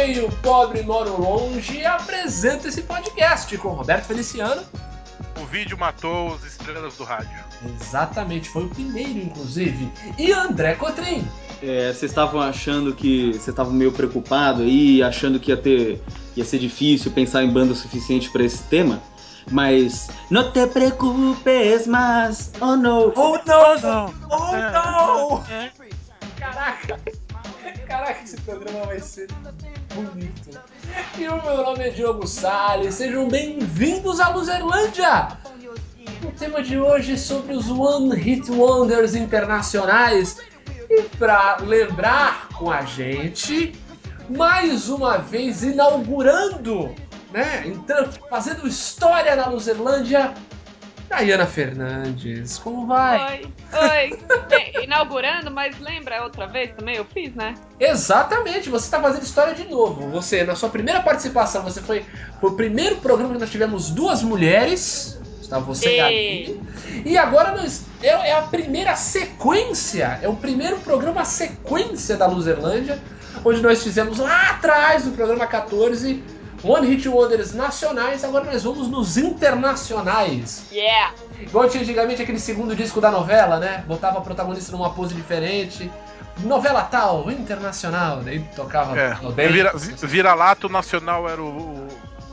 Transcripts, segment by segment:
feio, pobre, moro longe e apresento esse podcast com Roberto Feliciano. O vídeo matou as estrelas do rádio. Exatamente, foi o primeiro, inclusive. E André Cotrim. É, vocês estavam achando que. Vocês estavam meio preocupado aí, achando que ia ter. ia ser difícil pensar em banda o suficiente para esse tema. Mas não te preocupes mais. Oh no. Oh não! Oh não! Caraca! Caraca, esse programa vai ser bonito. E o meu nome é Diogo Salles, sejam bem-vindos à Luzerlândia! O tema de hoje é sobre os One Hit Wonders internacionais. E para lembrar com a gente, mais uma vez inaugurando, né? Então, fazendo história na Luzerlândia, Dayana Fernandes. Como vai? Oi, oi. Bem, inaugurando, mas lembra outra vez também? Eu fiz, né? Exatamente, você está fazendo história de novo. Você, na sua primeira participação, você foi, foi o primeiro programa que nós tivemos duas mulheres. Estava você e a Gabi. E agora nós, é, é a primeira sequência, é o primeiro programa sequência da Luzerlândia, onde nós fizemos lá atrás, no programa 14, One Hit Wonders nacionais, agora nós vamos nos internacionais. Yeah! Igual tinha antigamente aquele segundo disco da novela, né? Botava a protagonista numa pose diferente. Novela tal, internacional, daí tocava É, no bem. vira, vira-lato nacional era o, o-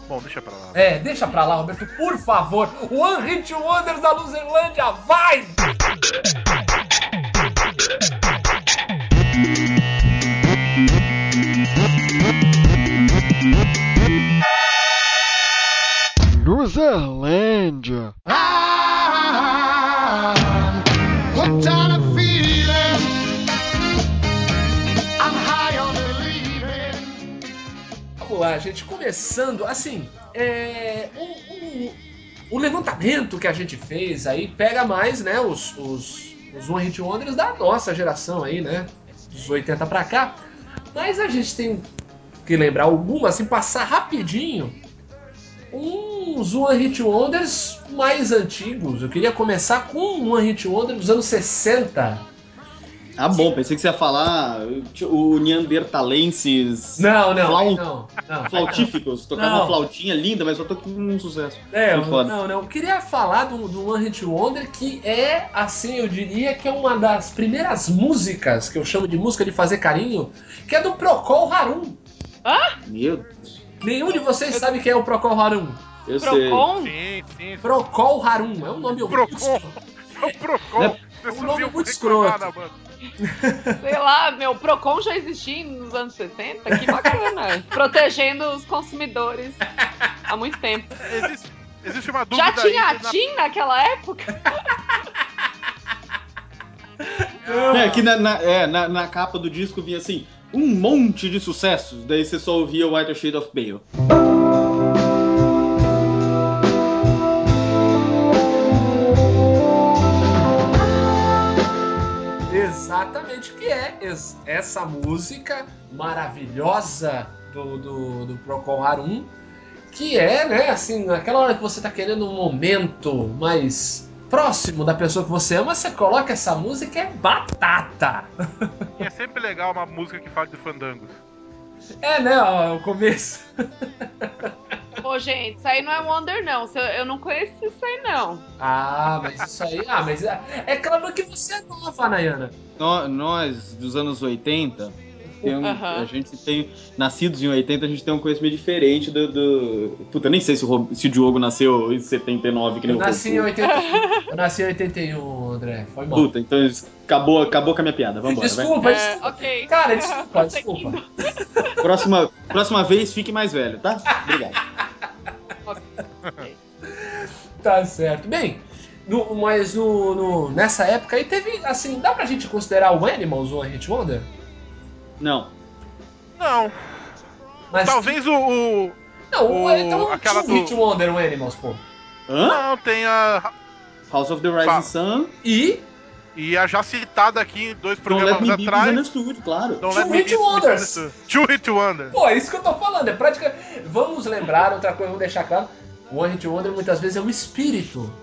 Bom, deixa pra lá. É, deixa pra lá, Roberto, por favor. One Hit Wonders da Luzerlândia, vai! Luzerlândia. Vamos lá, gente, começando, assim, é, o, o- o levantamento que a gente fez aí pega mais, né, os, os, os One Hit Wonders da nossa geração aí, né, dos 80 pra cá, mas a gente tem que lembrar algumas, assim, passar rapidinho uns One Hit Wonders mais antigos. Eu queria começar com um One Hit Wonder dos anos 60. Ah, bom, pensei que você ia falar o Neandertalenses Não, não, Flau- não, não. flautíficos. Tocava Não. uma flautinha linda, mas só tô com um sucesso. É, eu- não, não. Eu queria falar do, do One Hit Wonder que é, assim, eu diria que é uma das primeiras músicas que eu chamo de música de fazer carinho, que é do Procol Harum. Meu Deus. Nenhum de vocês sabe quem é o Procol Harum. Eu sei. Procon? Sim, sim. Procol Harum é um nome Procon. O Procon. É um nome muito escroto. Sei lá, meu, Procon já existia nos anos 60, que bacana. Protegendo os consumidores há muito tempo. Existe, existe uma dúvida Já tinha a na- TIM naquela época? É, aqui na, na- é, na, na capa do disco vinha assim, um monte de sucessos. Daí você só ouvia White Shade of Pale. Exatamente, que é es- essa música maravilhosa do, do, do Procol Harum, que é, né, assim, naquela hora que você tá querendo um momento mais próximo da pessoa que você ama, você coloca essa música, é batata. E é sempre legal uma música que fala de fandangos. É, né, ó, o começo. Pô, gente, isso aí não é Wonder, não. Eu, não conheço isso aí, não. Ah, mas isso aí, ah, mas é, é claro que você é nova, Nayana. Nó- Nós, dos anos 80, tem um- Aham. a gente tem. Nascidos em 80, a gente tem um conhecimento diferente do. do... Puta, nem sei se o, se o Diogo nasceu em 79, que nem Eu nasci em Roku. 81, eu nasci em 81, André, foi mal. Puta, então acabou, acabou com a minha piada. Vambora, vai. Desculpa, É, desculpa. ok. Cara, desculpa, Tá desculpa. Próxima, próxima vez, fique mais velho, tá? Obrigado. Tá certo. Bem, no- mas no, no- nessa época aí teve, assim, dá pra gente considerar o Animals um Hit Wonder? Não. Não, Mas, talvez o. o- Não, o, o- então aquela tinha um do- Hit Wonder, o Animals, pô. Hã? Não, tem a. House of the Rising Fala. Sun. E E a já citada aqui em dois Don't Let programas atrás. Misunderstood, claro. Don't Two Hit Wonders. Two Hit Wonder. Pô, é isso que eu tô falando, é prática. Vamos lembrar outra coisa, vamos deixar claro. O One Hit Wonder muitas vezes é o espírito.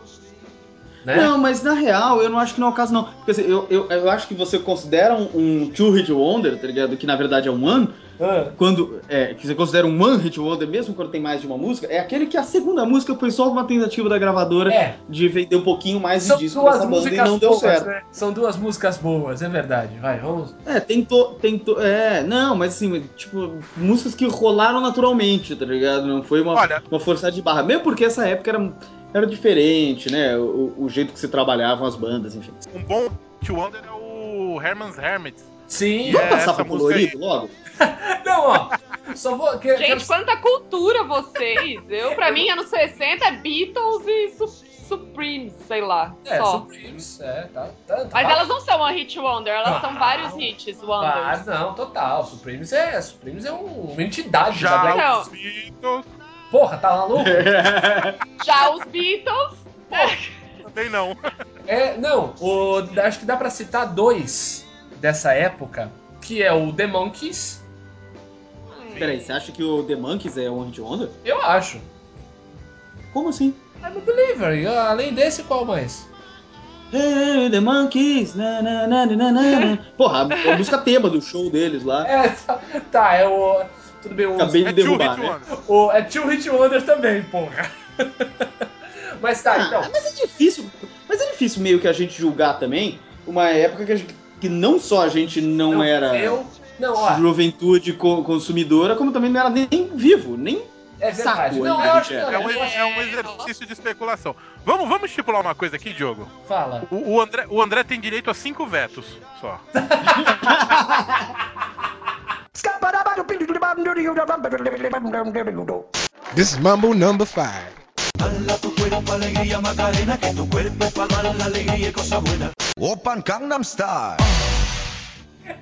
Né? Não, mas na real, eu não acho que não é o caso, não. Porque assim, eu, eu, eu acho que você considera um, um Two Hit Wonder, tá ligado? Que na verdade é um One, Ah, quando. É, que você considera um One Hit Wonder mesmo quando tem mais de uma música, é aquele que a segunda música foi só uma tentativa da gravadora É, de vender um pouquinho mais de são disco duas dessa banda e músicas não deu boas, certo. né? São duas músicas boas, é verdade. Vai, vamos. É, tentou, tentou. É, não, mas assim, tipo, músicas que rolaram naturalmente, tá ligado? Não foi uma, Olha- uma forçada de barra. Mesmo porque essa época era, era diferente, né? O, o jeito que se trabalhavam as bandas, enfim. Um bom Hit Wonder é o Herman's Hermits. Sim. Vamos É, passar pro música colorido logo? Não, ó. Só vou. Que, Gente, quero- quanta cultura vocês! Eu, pra mim, anos 60 é Beatles e Su- Supremes, sei lá. É, só. Supremes, é, tá. tá, tá Mas elas não são uma hit wonder, elas são Não. vários hits wonders. Mas não, total. Supremes é, Supremes é um- uma entidade da Já Black. Não. os Beatles, Porra, tá maluco? Já os Beatles, também não. É, não, o, acho que dá pra citar dois dessa época, que é o The Monkeys, Peraí, você acha que o The Monkeys é um Hit Wonder? eu acho. Como assim? I'm a believer. E, além desse, qual mais? Hey, The Monkeys, na, na, na, na, na, na. Porra, a, a música tema do show deles lá. É, tá, tá, é o. Tudo bem, o, Acabei de É derrubar, Hit né? O, é Two Hit Wonder também, porra. Mas tá, Ah, então. mas é difícil. Mas é difícil meio que a gente julgar também uma época que, a gente- que não só a gente não, era Eu. Não, ó, juventude co- consumidora, como também não era nem vivo, nem. é verdade. saco, Não, não, É um, eu- é um exercício de especulação. Vamos, vamos estipular uma coisa aqui, Diogo. Fala. O, o André, o André tem direito a cinco vetos só. This is Mambo number five. Open Gangnam Style.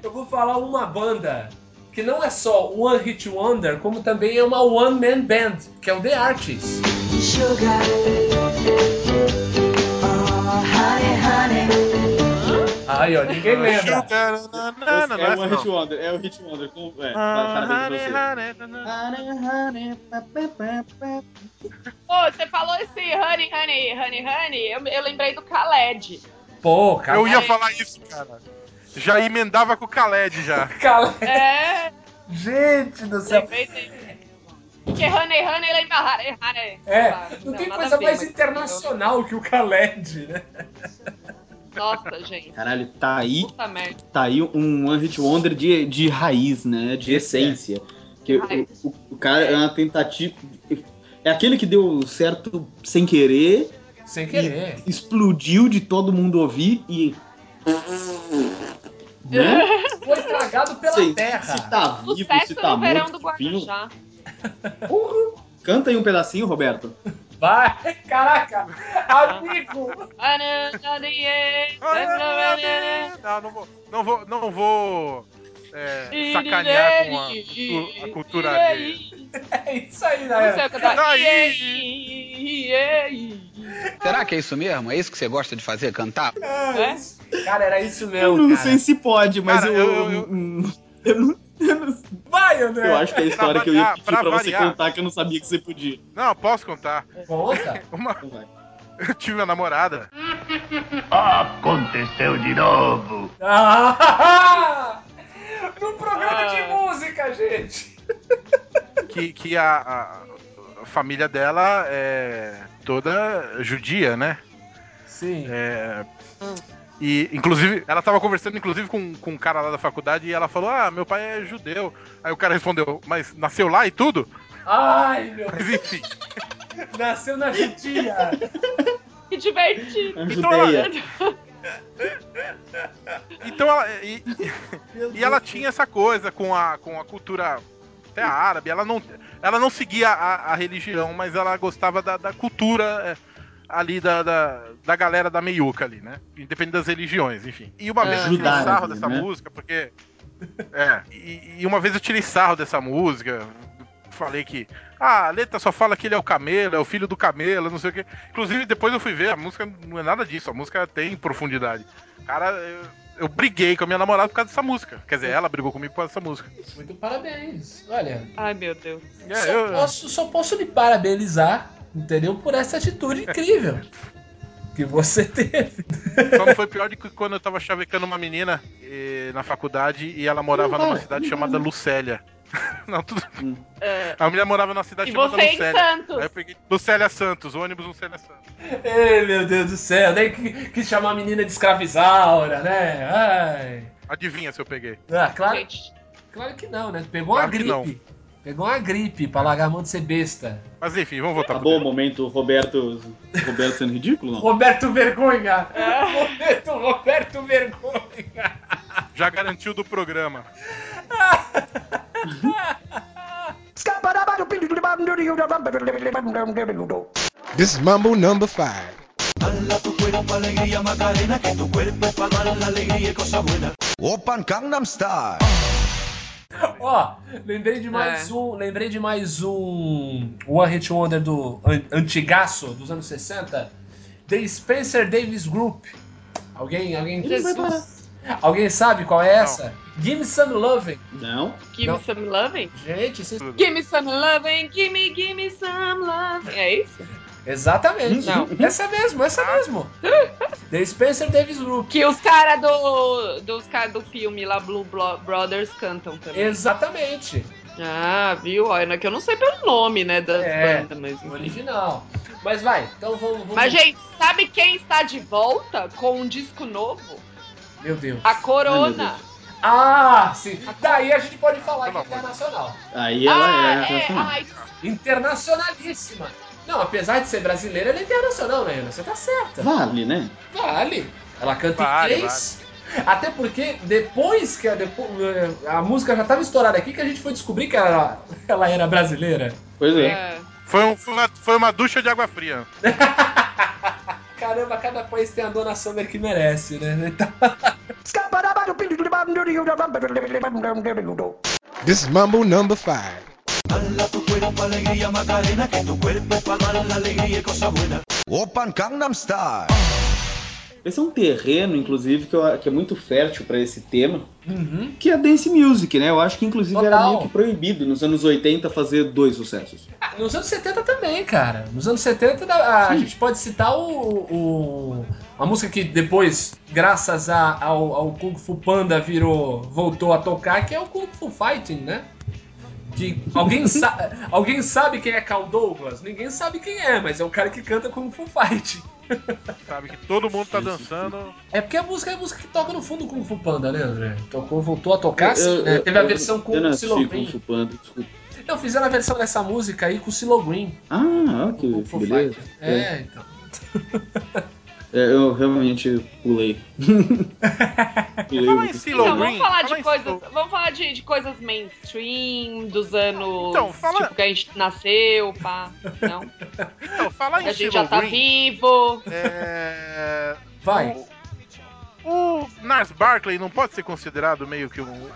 Eu vou falar uma banda que não é só One Hit Wonder, como também é uma One Man Band, que é o The Archies. Sugar. Oh, honey, honey. Aí, ó, ninguém lembra. Sugar, na, na, na, é não é Hit não. Wonder, é o Hit Wonder. Com, é, Ah. Pô, você falou esse honey, honey, honey, honey, eu, eu lembrei do Khaled. Pô, cara. Eu ia falar isso, cara. Já emendava com o Khaled já. Cara, É, gente do céu. lembrei dele. Porque honey, honey lembra honey, honey. É, Ah, não, tem coisa mais internacional que o Khaled, né? Nossa, gente. Caralho, tá aí, Puta merda. tá aí um One Hit Wonder de, de raiz, né? De essência. Que o, o, o cara é uma tentativa. É aquele que deu certo sem querer, Sem querer. explodiu de todo mundo ouvir e. Né? Foi estragado pela Sei, terra. se tá vivo, se Sucesso tá no verão morto. do enfim. Guarujá. Canta aí um pedacinho, Roberto. Vai, caraca, amigo. Não, não vou. Não vou. Não vou é, sacanear com a, a cultura alheia. É isso aí, né? cantar. Daí. Será que é isso mesmo? É isso que você gosta de fazer, cantar? É? Cara, era isso Eu mesmo, não cara. sei se pode, mas Cara, eu. eu- eu- eu eu Vai, André. eu acho que é a história que eu ia pedir pra pra você contar que eu não sabia que você podia. Não, posso contar. Conta. Uma, Então eu tive uma namorada. Aconteceu de novo. Ah! No programa Ah. de música, gente. que, que a, a- a família dela é toda judia, né? Sim. É, e, inclusive, ela tava conversando, inclusive, com, com um cara lá da faculdade e ela falou: Ah, meu pai é judeu. Aí o cara respondeu: Mas nasceu lá e tudo? Ai, meu Mas enfim. Nasceu na judia. Que divertido. A Então, judeia. Então ela. E, e- e ela tinha essa coisa com a, com a cultura até árabe. Ela não, ela não seguia a, a religião, mas ela gostava da, da cultura é, ali da, da, da galera da meiuca ali, né? Independente das religiões, enfim. E uma É, vez eu tirei sarro dessa né? música, porque. É, e, e uma vez eu tirei sarro dessa música. Falei que. Ah, a letra só fala que ele é o camelo, é o filho do camelo, não sei o quê. Inclusive, depois eu fui ver, a música não é nada disso, a música tem profundidade. Cara, eu, eu briguei com a minha namorada por causa dessa música. Quer dizer, ela brigou comigo por causa dessa música. Muito parabéns. Olha, Ai, meu Deus. É, só, eu- posso, só posso lhe parabenizar, entendeu? Por essa atitude incrível. que você teve. Só foi pior do que quando eu tava chavecando uma menina eh, na faculdade e ela morava numa cidade chamada Lucélia. Não, tudo. É. A menina morava numa cidade E chamada você em Lucélia. Santos. Aí eu peguei Lucélia Santos, ônibus Lucélia Santos. Ei, meu Deus do céu, nem que, que chamar a menina de escravizaura, né? Ai. Adivinha se eu peguei. Ah, claro, claro que não, né? Pegou Claro uma que não. gripe. Pegou uma gripe pra largar a mão de ser besta. Mas enfim, vamos voltar Acabou o pro tema. momento Roberto, Roberto sendo ridículo, não? Roberto Vergonha! Momento Roberto Vergonha! Já garantiu do programa. This is Mambo number five. Open Gangnam Style. Ó, lembrei de mais É. um. Lembrei de mais um One Hit Wonder do an- antigaço dos anos 60. The Spencer Davis Group. Alguém, alguém, Jesus. alguém sabe qual é essa? Give me some loving. Não? Give Não. me some loving. Gente, vocês... Give me some loving, give me, give me some loving. É isso? Exatamente. Não. Essa mesmo, essa mesmo. The Spencer Davis Group. Que os caras do, dos caras do filme lá, Blue Brothers, cantam também. Exatamente. Ah, viu? Olha, que eu não sei pelo nome, né, das É, bandas, mas original. Mas vai, então vamos. vamos... Mas, gente, sabe quem está de volta com um disco novo? Meu Deus. A Corona. Deus. Ah, sim. Daí a gente pode falar que é internacional. Aí ela ah, é é, ai, Internacionalíssima. Não, apesar de ser brasileira, ela é internacional, né, Ana? Você tá certa. Vale, né? Vale. Ela canta Vale, em inglês. Até porque depois que a, depo- a música já tava estourada aqui, que a gente foi descobrir que ela, ela era brasileira. Pois é. é. Foi, um- foi uma, foi uma ducha de água fria. Caramba, cada país tem a dona Summer que merece, né? Então, This is Mambo number five. Open Gangnam Style. Esse é um terreno, inclusive, que, eu- que é muito fértil pra esse tema, uhum. que é dance music, né? Eu acho que, inclusive, era Total. meio que proibido nos anos 80 fazer dois sucessos. Ah, Nos anos 70 também, cara. Nos anos 70 a, a gente pode citar o, o- a música que depois, graças a- ao, ao Kung Fu Panda, virou, voltou a tocar, que é o Kung Fu Fighting, né? Que alguém, sa alguém sabe quem é Cal Douglas? Ninguém sabe quem é, mas é o cara que canta Kung Fu Fighting. Sabe? Que todo mundo tá dançando. É porque a música é a música que toca no fundo do Kung Fu Panda, né, André? Tocou, voltou a tocar, sim, Eu- né? eu- Teve a eu- versão com o Silo Green. Fu Panda. Não, fizeram a versão dessa música aí com o Silo Green. Ah, Fu beleza. Fighting. É, então. É, eu realmente pulei. pulei Fala o- em Silo Então, Green. vamos falar fala de em coisas. Silo- Vamos falar de, de coisas mainstream dos anos. Então, fala- Tipo, que a gente nasceu, pá. Não. Então, falar em A gente Silo já tá Green, vivo. é... Vai. O, o Nars Barkley não pode ser considerado meio que um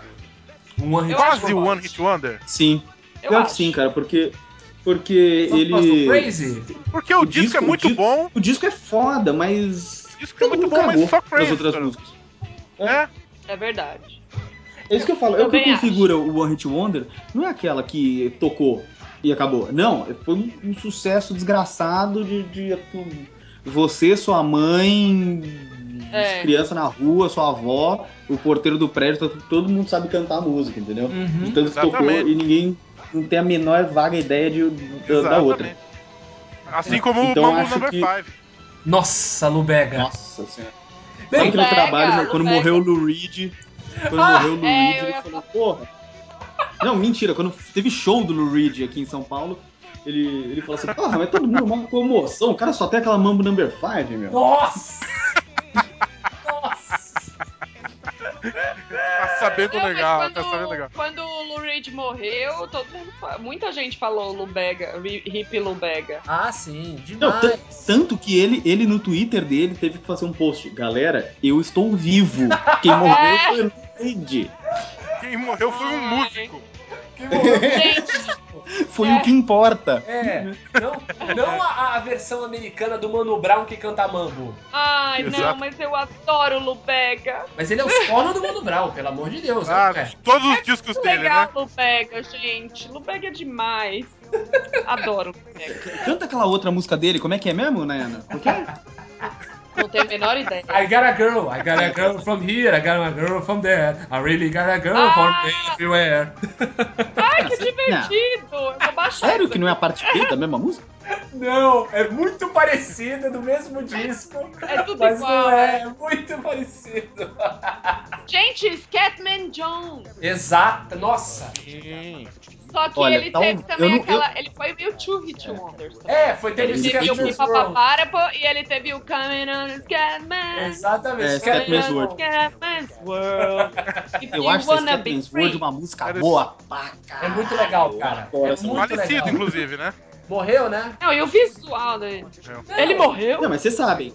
Um quase Wonder. um One Hit Wonder? Sim, Eu pior acho. que sim, cara, porque. Porque ele. Crazy? Porque o, O disco, disco- é muito o disco- bom. O disco é foda, mas. O disco é muito bom, mas só Crazy. outras cara. músicas. É, É verdade. É isso que eu falo. É o que Também acho. configura o One Hit Wonder. Não é aquela que tocou e acabou. Não, foi um, um sucesso desgraçado de, de você, sua mãe, É. criança na rua, sua avó, o porteiro do prédio, todo- mundo sabe cantar a música, entendeu? Uhum. De tanto que tocou e ninguém não tem a menor vaga ideia de, da, da outra. Assim como Então, o Mambo acho Number que- 5. Nossa, Lubega. Nossa senhora. Bem, que no trabalho, quando pega. morreu o Lou Reed, quando Ah, morreu o Lou é, Reed, ele falou, porra. Não, mentira, quando teve show do Lou Reed aqui em São Paulo, ele, ele falou assim, porra, mas todo mundo uma comoção, o cara só tem aquela Mambo Number 5, meu. Nossa! Tá sabendo Não, legal, quando, tá sabendo legal. quando o Lou Reed morreu, todo mundo, muita gente falou Lubega, hip Lubega. Ah, sim, Não, demais. tan- tanto que ele, ele no Twitter dele teve que fazer um post. Galera, eu estou vivo. Quem morreu foi o Lou Reed. Quem morreu foi um Ai. músico. Que morreu. Gente, Foi É. o que importa. É, não, não a, a versão americana do Mano Brown que canta mambo. ai não, Exato. mas eu adoro Lubega. Mas ele é o solo do Mano Brown, pelo amor de Deus. Ah, né? todos os discos dele, Legal, né? Lubega, gente. Lubega é demais. Adoro Lubega. Canta aquela outra música dele, como é que é mesmo, Nayana? Como que é? Não tenho a menor ideia. I got a girl, I got a girl from here, I got a girl from there. I really got a girl from Ah! everywhere. Ai, que divertido! Eu vou baixar Sério que não é a parte B da mesma música? Não, é muito parecida, do mesmo disco. É tudo mas igual, não é, né? é muito parecido. Gente, Scatman Jones. Exato, nossa. Sim. Só que Olha, ele tal- teve também eu não- aquela. Ele foi meio Two Hit Wonders. também. É, foi teve Ele teve o Scatman's Scatman's. Pipapaparapa e ele teve o Coming on Scatman. Exatamente. É, Scatman's Scatman's World. Scatman's World. If Eu you acho Captain's free. World uma música Era boa pra caralho. É muito legal, cara. É muito Falecido, legal. inclusive, né? Morreu, né? Não, e o visual dele. Ele morreu? Não, mas vocês sabem.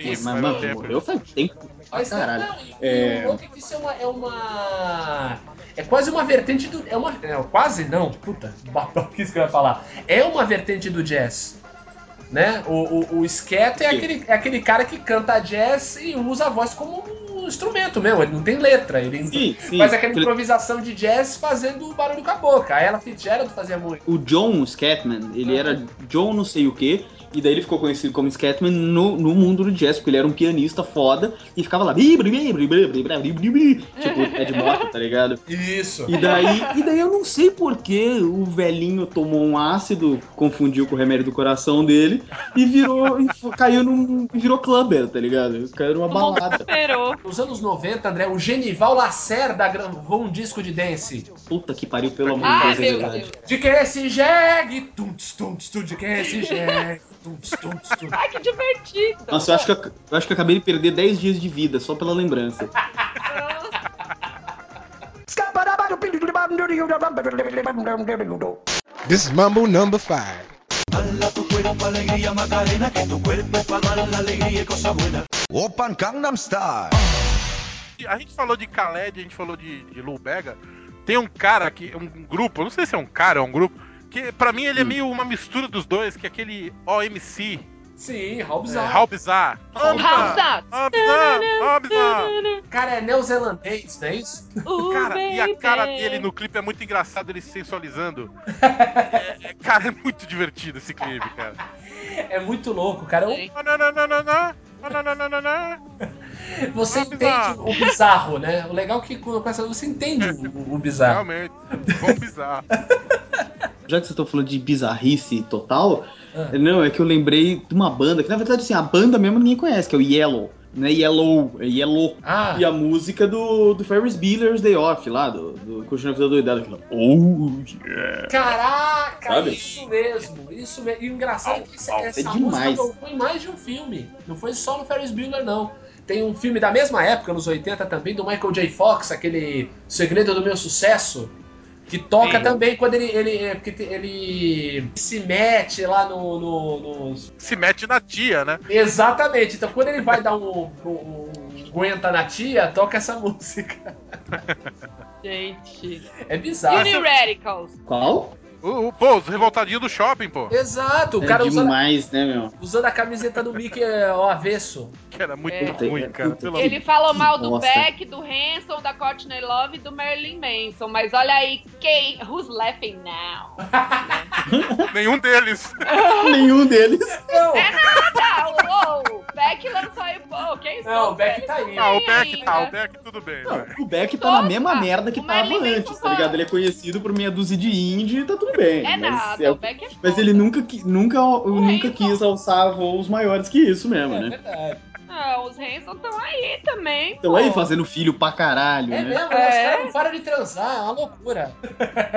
Sim, mas, mano, morreu faz tempo. Mas caralho. não, É. o louco é que isso é uma, é uma. É quase uma vertente do. É uma. É, quase não, puta, babaquice que eu ia falar. É uma vertente do jazz. Né? O, o, o Scat é aquele, é aquele cara que canta jazz e usa a voz como um instrumento mesmo. Ele não tem letra. Ele Sim, sim. faz aquela improvisação de jazz fazendo barulho com a boca. A Ella Fitzgerald fazia muito. O John Scatman, ele era John não sei o que, e daí ele ficou conhecido como Scatman no, no mundo do jazz, porque ele era um pianista foda e ficava lá. Tipo, Ed Mota, tá ligado? Isso. E daí, e daí eu não sei porque o velhinho tomou um ácido, confundiu com o remédio do coração dele e virou. E caiu num. virou clubber, tá ligado? Caiu numa balada. Nos anos 90, André, o Genival Lacerda gravou um disco de dance. Puta que pariu, pelo amor de Deus, é verdade. De que esse jegue? Tum, tum, tum, de que esse jegue? Ai, que divertido. Nossa, eu acho, que eu, eu acho que eu acabei de perder 10 dias de vida só pela lembrança. This is Mambo number five. Open Gangnam Style. A gente falou de Khaled, a gente falou de, de Lou Bega. Tem um cara que. Um grupo, não sei se é um cara ou um grupo. Que pra mim ele é meio uma mistura dos dois, que é aquele OMC. Sim, É, Bizarre, How Bizarre. cara é neozelandês, não é isso? Ooh, Cara, e a baby. cara dele no clipe é muito engraçado, ele se sensualizando. É, é, cara, é muito divertido esse clipe, cara. É muito louco, cara. Não, não, não, não, não. Não, não, não, não, não. Você entende bizarro. o bizarro, né? O legal é que quando começa, você entende o, o bizarro. Realmente. Bom bizarro. Já que vocês estão falando de bizarrice total, Ah. não, é que eu lembrei de uma banda, que na verdade, assim, a banda mesmo ninguém conhece, que é o Yellow. Não é Yellow, é Yellow. Ah, E a música do, do Ferris Bueller's Day Off, lá, do, do Curtindo a Vida Doidada. Aquela, oh, yeah. caraca, Sabe? isso mesmo, isso mesmo. E o engraçado é que essa, Au, au, essa é música demais. tocou em mais de um filme. Não foi só no Ferris Bueller, não. Tem um filme da mesma época, nos 80 também, do Michael J. Fox, aquele Segredo do Meu Sucesso, que toca Sim. também quando ele, ele, é, ele se mete lá no, no- nos... Se mete na tia, né? Exatamente, então quando ele vai dar um, um, um aguenta na tia, toca essa música. Gente. É bizarro. Uni Radicals. Qual? O, o, pô, os revoltadinhos do shopping, pô. Exato, o é cara usando, demais, né, meu? usando a camiseta do Mickey é, ao avesso. Que era muito É. ruim, cara. Ele falou mal do bosta. Beck, do Hanson, da Courtney Love e do Marilyn Manson. Mas olha aí, quem. Who's laughing now? Nenhum deles. Nenhum deles. Não, Tá, o Beck lançou aí. Pô, quem Não, o Beck tá aí. Ah, o Beck tá, o Beck tudo bem, Não, o Beck tá na mesma merda que o tava antes, tá ligado? Ele é conhecido por meia dúzia de indie e tá tudo bem. É mas, nada, é- o Beck é mas foda. ele nunca, nunca, nunca quis alçar voos maiores que isso mesmo, É né? verdade. Não, os Hanson estão aí também. Então pô. aí fazendo filho pra caralho, É né? mesmo, né? É. os caras não param de transar, é uma loucura.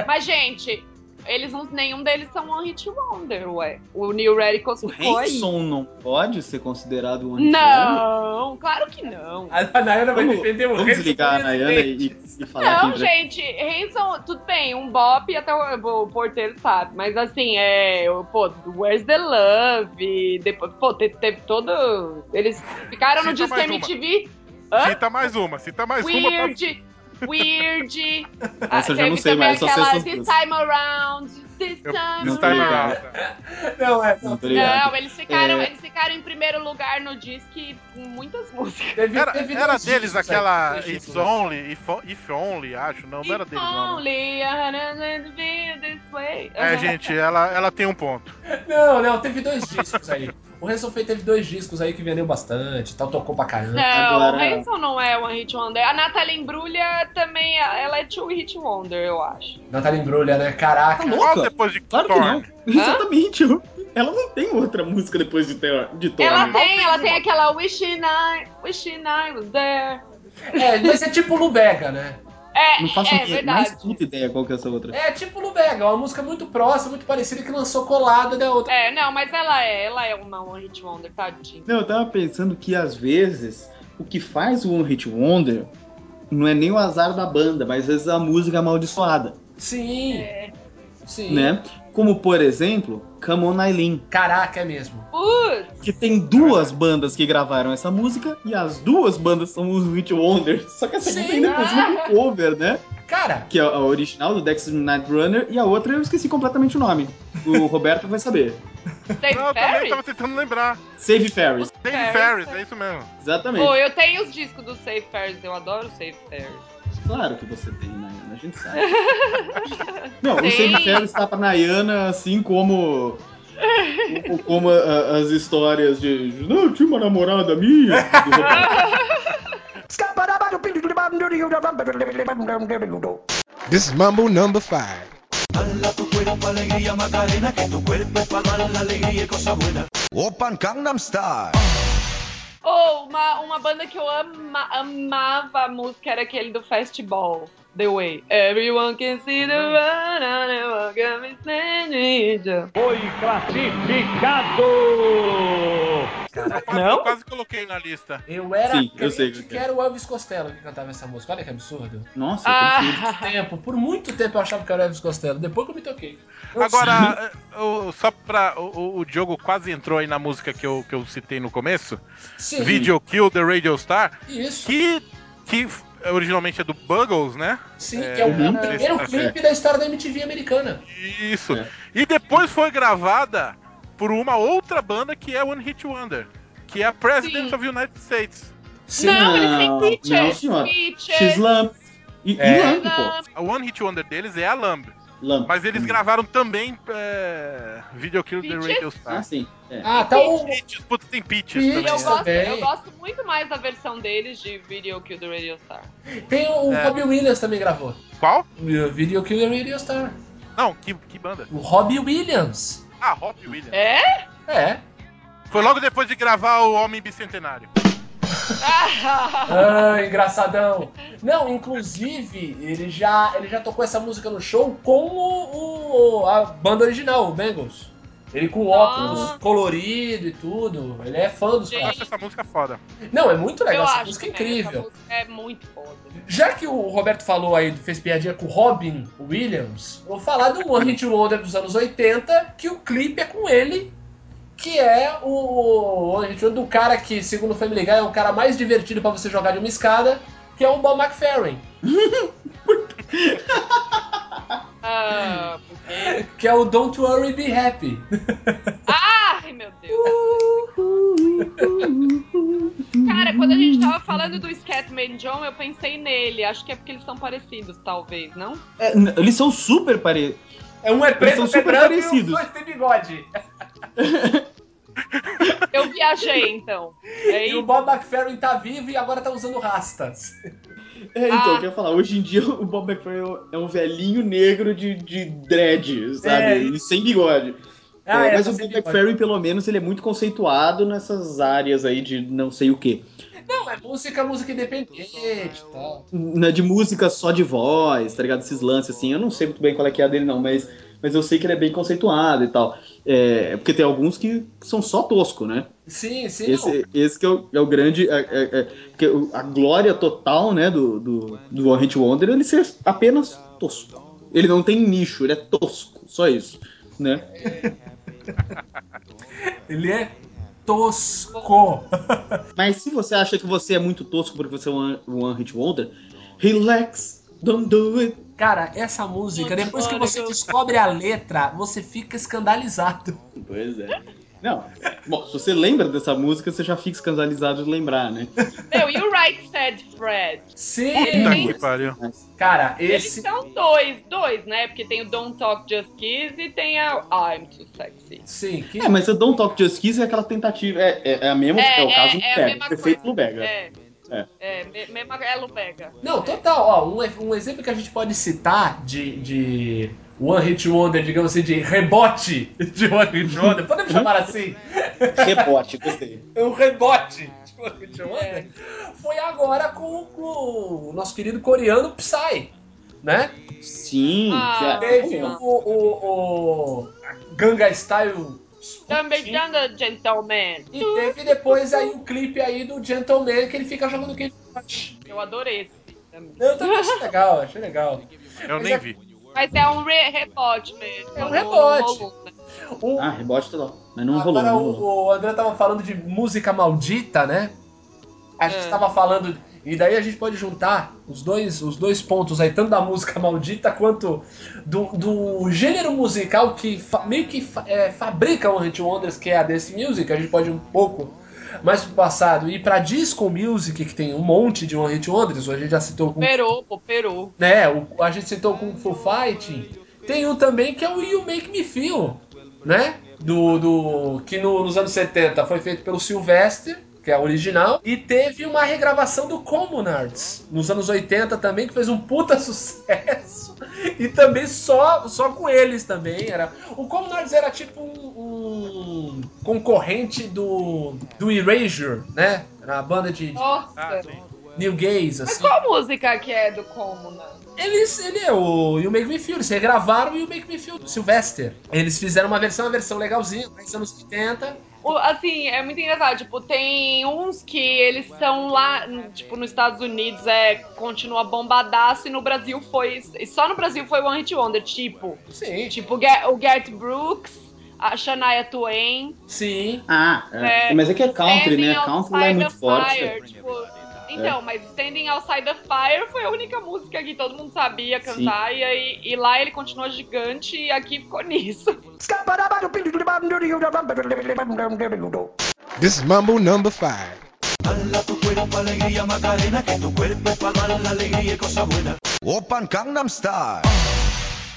Mas, gente, eles não, nenhum deles são One Hit Wonder, ué. O New Radicals O. Hanson não pode ser considerado um anti Não, claro que não. A Nayana vai defender o vamos desligar a Nayana e, e falar Não, aqui. gente, Hanson, tudo bem, um bop até o, o porteiro sabe, mas assim, é, o- pô, Where's the Love, depois, pô, teve, teve todo, eles ficaram no Cita disco mais uma. MTV, Hã? Cita mais uma, cita mais uma. pra- Weird, Essa eu já teve não sei também mais, só sei aquela essas This. Time Around, This Eu- Time around. Não, é. Não, Não. Não, eles ficaram, É. eles ficaram em primeiro lugar no disco com muitas músicas. Era, teve era deles aquela dois It's discos, né? Only, If, if Only, acho. Não, não era If deles, não. né? only I hadn't been this way. É, gente, ela, ela tem um ponto. Não, não, teve dois discos aí. O Hanson Faith teve dois discos aí que vendeu bastante, tal, tocou pra caramba. Não, Agora- o Hanson não é One Hit Wonder. A Natalie Imbruglia também, ela é Two Hit Wonder, eu acho. Natália Embrulha, né? Caraca. Tá louca? depois de Claro que não. Exatamente. Ela não tem outra música depois de, ter, de Thorn. Ela tem, ela tem aquela Wishing I, Wishing I was there. É, mas é tipo Lubega, né? É, Não faço é a mais puta ideia qual que é essa outra. É tipo Lubega, uma música muito próxima, muito parecida que lançou colada da outra. É, não, mas ela é, ela é uma One Hit Wonder, tadinha. Não, eu tava pensando que às vezes o que faz o One Hit Wonder não é nem o azar da banda, mas às vezes a música amaldiçoada, Sim. É. Sim. né? Como, por exemplo, Come On Eileen, Caraca, é mesmo. Putz, que tem duas bandas que gravaram essa música e as duas bandas são os Hit Wonder, só que a segunda Sim. ainda é um cover, né? Cara, Que é a original do Dexter Night Runner e a outra eu esqueci completamente o nome. O Roberto vai saber. Dave Não, eu também tava tentando lembrar. Save Ferris, Dave Ferris, Ferris, é. isso mesmo. exatamente. Pô, eu tenho os discos do Save Ferris, eu adoro o Save Ferris. Claro que você tem, Nayana, a gente sabe. Não, o Tem. Save Ferris tá pra Nayana, assim como. como- Como a- a- as histórias de. Não, eu tinha uma namorada minha. This is Mambo number five. Open Gangnam Style. Ou uma, uma banda que eu ama, amava a música era aquele do Festival. The Way. Everyone can see the run, everyone can be standing. Quase- Não? Eu quase coloquei na lista. eu era Sim, eu sei o que que é. era o Elvis Costello que cantava essa música. Olha que absurdo. Nossa, eu prefiro. Ah, Tempo, por muito tempo eu achava que era o Elvis Costello. Depois que eu me toquei. Eu Agora, eh, o- só pra. O, o- Diogo quase entrou aí na música que eu, que eu citei no começo. Sim, Video Kill the Radio Star. Isso. Que, que originalmente é do Buggles, né? Sim, É, que é o uhum. primeiro clipe da história da MTV americana. Isso. É. E depois foi gravada por uma outra banda que é One Hit Wonder. Que é a President Sim. of United States. Sim. não, eles têm Não, Peaches. não, senhora. X-Lamp. E, É. e Lamp, pô. A One Hit Wonder deles é a Lamb. Lamp. Mas eles Hum. gravaram também é, Video Kill the? Radio Ah, Star. sim. É. Ah, tá o. Peaches, putz, tem Peaches Peaches. também. Eu né? gosto, também. eu gosto muito mais da versão deles de Video Kill the Radio Star. Tem o É. Robbie Williams também gravou. Qual? Video Kill the Radio Star. Não, que, que banda? O Robbie Williams. Ah, Robbie Williams. É? É. Foi logo depois de gravar o Homem Bicentenário. Ah, engraçadão. Não, inclusive, ele já, ele já tocou essa música no show com o, o- a banda original, o Bengals. Ele com óculos colorido e tudo. Ele é fã dos Eu caras. acho essa música foda. Não, é muito legal. eu essa acho música é incrível. Essa música é muito foda. Já que o Roberto falou aí, fez piadinha com o Robin Williams, vou falar do One Hit Wonder dos anos 80, que o clipe é com ele, que é o One Hit Wonder do cara que, segundo o Family Guy, é o cara mais divertido pra você jogar de uma escada, que é o Bob McFerrin, Ah, porque... que é o Don't Worry Be Happy. Ai, meu Deus. Cara, quando a gente tava falando do Scatman John, eu pensei nele. Acho que é porque eles são parecidos, talvez, não? É, eles são super parecidos. É um é preto, são outro é super branco e parecidos. os dois têm bigode. Eu viajei, então. É E o? Bob McFerrin tá vivo e agora tá usando rastas. É, então, Ah. eu queria falar, hoje em dia o Bob McFerrin é um velhinho negro de, de dread, sabe? É, e sem bigode. Ah, É, é, mas tá o Bob. McFerrin, pelo menos, ele é muito conceituado nessas áreas aí de não sei o quê. Não, é música, música independente e tal. Na, de música só de voz, tá ligado? Esses lances assim. Eu não sei muito bem qual é que é a dele, não, mas, mas eu sei que ele é bem conceituado e tal. É, porque tem alguns que são só tosco, né? Sim, sim. Esse, esse que é o, é o grande. É, é- é- a glória total, né, do, do, do One Hit Wonder é ele ser apenas tosco. Ele não tem nicho, ele é tosco, só isso, né? Ele é tosco. Mas se você acha que você é muito tosco porque você é um One Hit Wonder, relax, don't do it. Cara, essa música, depois que você descobre a letra, você fica escandalizado. Pois é. Não, bom, se você lembra dessa música, você já fica escandalizado de lembrar, né? Meu, e o Right Said Fred? Sim! Puta que pariu. Cara, Eles esse. são dois, dois, né? Porque tem o Don't Talk Just Kiss e tem a I'm Too Sexy. Sim, que. É, mas o Don't Talk Just Kiss é aquela tentativa, é, é, é a mesma, é, o caso do é Pega, perfeito coisa. Lubega. É. É. É, me- mesma é Lubega. Não, total, ó, um, um exemplo que a gente pode citar de, de One Hit Wonder, digamos assim, de rebote de One Hit Wonder, podemos chamar assim? Rebote, gostei. Um rebote de One Hit Wonder, foi agora com, com o nosso querido coreano Psy, né? Sim, Ah, é, Teve bom. o, o, o Ganga Style Também Jungle Gentleman. e teve depois aí o clipe aí do Gentleman que ele fica jogando Candy Crush. Eu adorei esse também. Eu também achei legal, achei legal. Eu Mas nem é- vi. Mas é um re rebote mesmo. É um rebote. né? O, Ah, rebote total. Mas não rolou, Agora não rolou. o, o André tava falando de música maldita, né? A gente É. tava falando. E daí a gente pode juntar os dois, os dois pontos aí, tanto da música maldita quanto do, do gênero musical que fa- meio que fa- é, fabrica o Hit Wonders, que é a Dance Music. A gente pode ir um pouco mais pro passado e pra Disco Music, que tem um monte de One Hit Wonders. A gente já citou com Perou, pô, perou. né? O, a gente citou com o Full Fighting. Tem um também que é o You Make Me Feel, né? Do, do que no- nos anos 70 foi feito pelo Sylvester, que é a original, e teve uma regravação do Communards nos anos 80 também que fez um puta sucesso. E também só só com eles também era. O Communards era tipo um, um concorrente do do Erasure, né? Era a banda de, de Nossa. Ah. New Gaze Mas assim. qual música que é do né? Eles, ele é o You Make Me Feel, eles regravaram o You Make Me Feel do Sylvester. Eles fizeram uma versão, uma versão legalzinha, nos anos 80. O- Assim, é muito engraçado. Tipo, tem uns que eles são lá, tipo, nos Estados Unidos é continua bombadaço e no Brasil foi. E só no Brasil foi One Hit Wonder. Tipo, Sim, tipo o Gert Brooks, a Shania Twain. sim. Ah, é. É, mas é que é country, né? Country lá é muito forte. Fire, tipo, Então, mas Standing Outside the Fire foi a única música que todo mundo sabia cantar. E, aí, e lá ele continuou gigante e aqui ficou nisso. This is Mambo number five. Open Gangnam Style.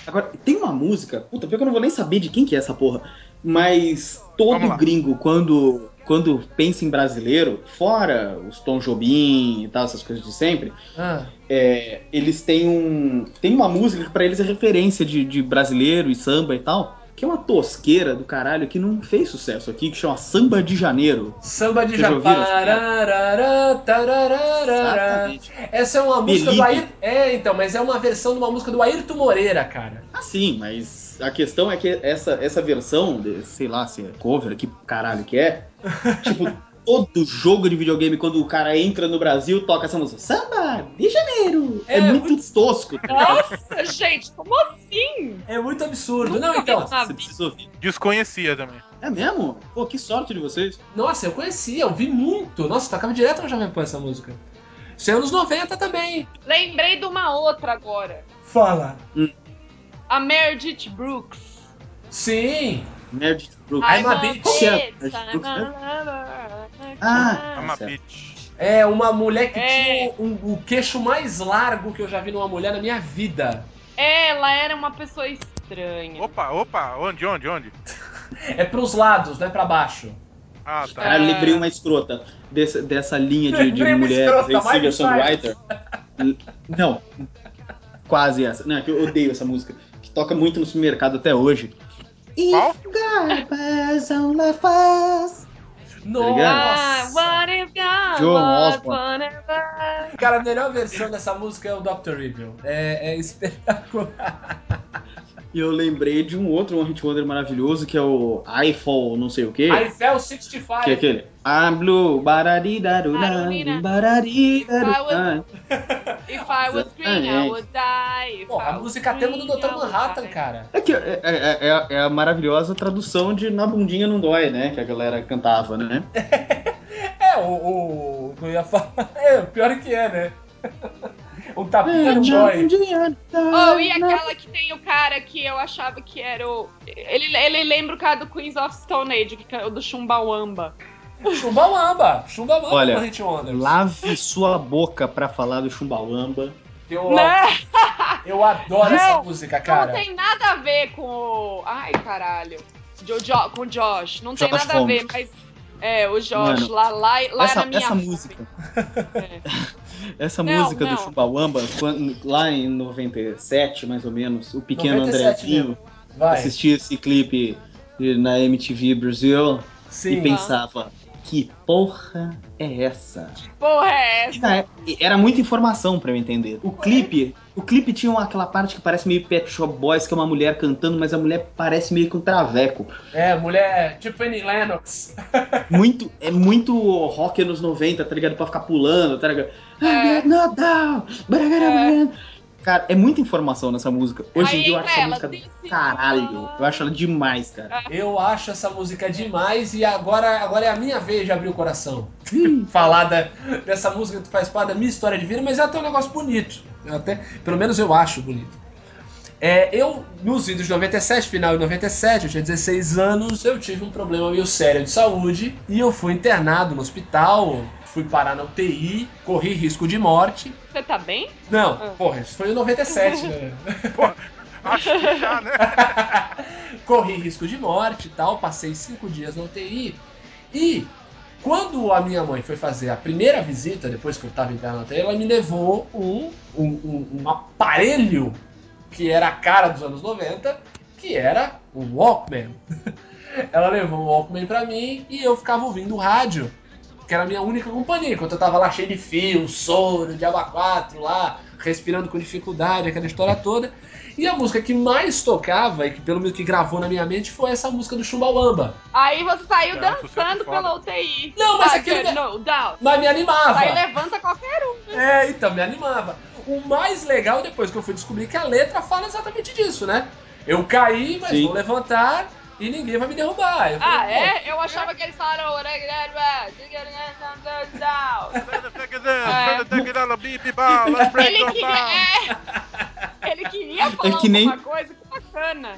Agora, tem uma música, puta, pior que eu não vou nem saber de quem que é essa porra, mas todo gringo, quando, quando pensa em brasileiro, fora os Tom Jobim e tal, essas coisas de sempre, Ah, é, eles têm um. Tem uma música que pra eles é referência de, de brasileiro e samba e tal, que é uma tosqueira do caralho que não fez sucesso aqui, que chama Samba de Janeiro. samba de ouviram essa é uma música do. Ayrton. É, então, mas é uma versão de uma música do Ayrton Moreira, cara. Ah, sim, mas a questão é que essa, essa versão, de, sei lá se é cover, que caralho que é, tipo, todo jogo de videogame, quando o cara entra no Brasil, toca essa música. Samba de Janeiro! É, É, muito, muito- tosco. tá ligado? Nossa, gente, como assim? É muito absurdo. Não, então. Você precisa ouvir. Desconhecia também. É mesmo? Pô, que sorte de vocês. Nossa, eu conhecia, eu vi muito. Nossa, tocava direto no Jovem Pan essa música. Isso é anos 90 também. Lembrei de uma outra agora. Fala. A Meredith Brooks. Sim. Nerd Brook. I'm a I'm bitch. É? bitch, I'm Brooks, a né? lover. Ah, Ama certo. bitch. É uma mulher que É. tinha um- o queixo mais largo que eu já vi numa mulher na minha vida. Ela era uma pessoa estranha. Opa, opa, onde, onde, onde? É pros lados, não é pra baixo. Ah, tá. Caralho, É. lembrei uma escrota desse- dessa linha de, de aí, Miley singer-songwriter. Não, quase essa. Não, é que eu odeio essa música. Que toca muito no supermercado até hoje. Qual? Nossa! Ah, what if God John was Osborne. whatever. Cara, a melhor versão dessa música é o Dr. Evil. É, é espetacular. E eu lembrei de um outro One Hit Wonder maravilhoso que é o Eiffel, não sei o quê. Eiffel 65. Que é aquele. I'm blue, bararidaruna, bararidaruna. If I was green, I would die. Pô, a música tema do Dr. Manhattan, cara. É, que é, é- é- é a maravilhosa tradução de Na Bundinha Não Dói, né? Que a galera cantava, né? É, o. o eu ia falar. É, o pior é que é, né? Um tapinha não dói. Oh, e aquela que tem o cara que eu achava que era o. Ele, ele lembra o cara do Queens of Stone Age, que é o do Chumbawamba. Chumbawamba. Chumbawamba, Olha. Lave sua boca pra falar do Chumbawamba. Eu, Né? eu adoro essa Não, música, Não cara. tem nada a ver com o. Ai, caralho. Jo, Jo- com o Josh. Não tem Josh nada a ver, mas. É, o Josh, Mano, lá, lá, lá essa na minha essa música, É. essa Não, música do não. Chumbawamba, quando- lá em 97, mais ou menos, o pequeno 97 Andrezinho mesmo. Vai. assistia esse clipe na MTV Brasil Sim. e pensava, que porra é essa? Porra, é essa? época, Era muita informação pra eu entender. O clipe, o clipe tinha uma- aquela parte que parece meio Pet Shop Boys, que é uma mulher cantando, mas a mulher parece meio que um traveco. É, mulher tipo Annie Lennox. Muito, é muito rock anos 90, tá ligado? Pra ficar pulando, tá ligado? É. Not down, É. Cara, é muita informação nessa música. Hoje em dia eu acho essa ela, música "This do caralho. love". Eu acho ela demais, cara. Eu acho essa música demais e agora, agora é a minha vez de abrir o coração. Falar da- dessa música que faz parte da minha história de vida, mas é até um negócio bonito. Até, pelo menos eu acho bonito. É, eu, nos idos de 97, final de 97, eu tinha 16 anos, eu tive um problema meio sério de saúde e eu fui internado no hospital, fui parar na UTI, corri risco de morte. Você tá bem? Não, Ah. porra, isso foi em 97, né? Acho que já, né? Corri risco de morte e tal, passei cinco dias na UTI. E quando a minha mãe foi fazer a primeira visita, depois que eu tava internado na UTI, ela me levou um, um, um- aparelho que era a cara dos anos 90, que era um Walkman. ela levou um Walkman pra mim e eu ficava ouvindo rádio, que era a minha única companhia, enquanto eu tava lá cheio de fio, soro, de aba 4 lá, respirando com dificuldade, aquela história toda. E a música que mais tocava, e que pelo menos que gravou na minha mente, foi essa música do Chumbawamba. Aí você saiu É, dançando pela UTI. Não, mas Ah, aquele- que- No, down. Mas me animava. Aí levanta qualquer um. É, então, me animava. O mais legal, depois que eu fui descobrir que a letra fala exatamente disso, né? Eu caí, mas Sim. vou levantar e ninguém vai me derrubar. Eu Ah, falei, pô, é? Eu achava que eles falaram. Break Ele queria. É, ele queria falar que nem- alguma coisa que bacana.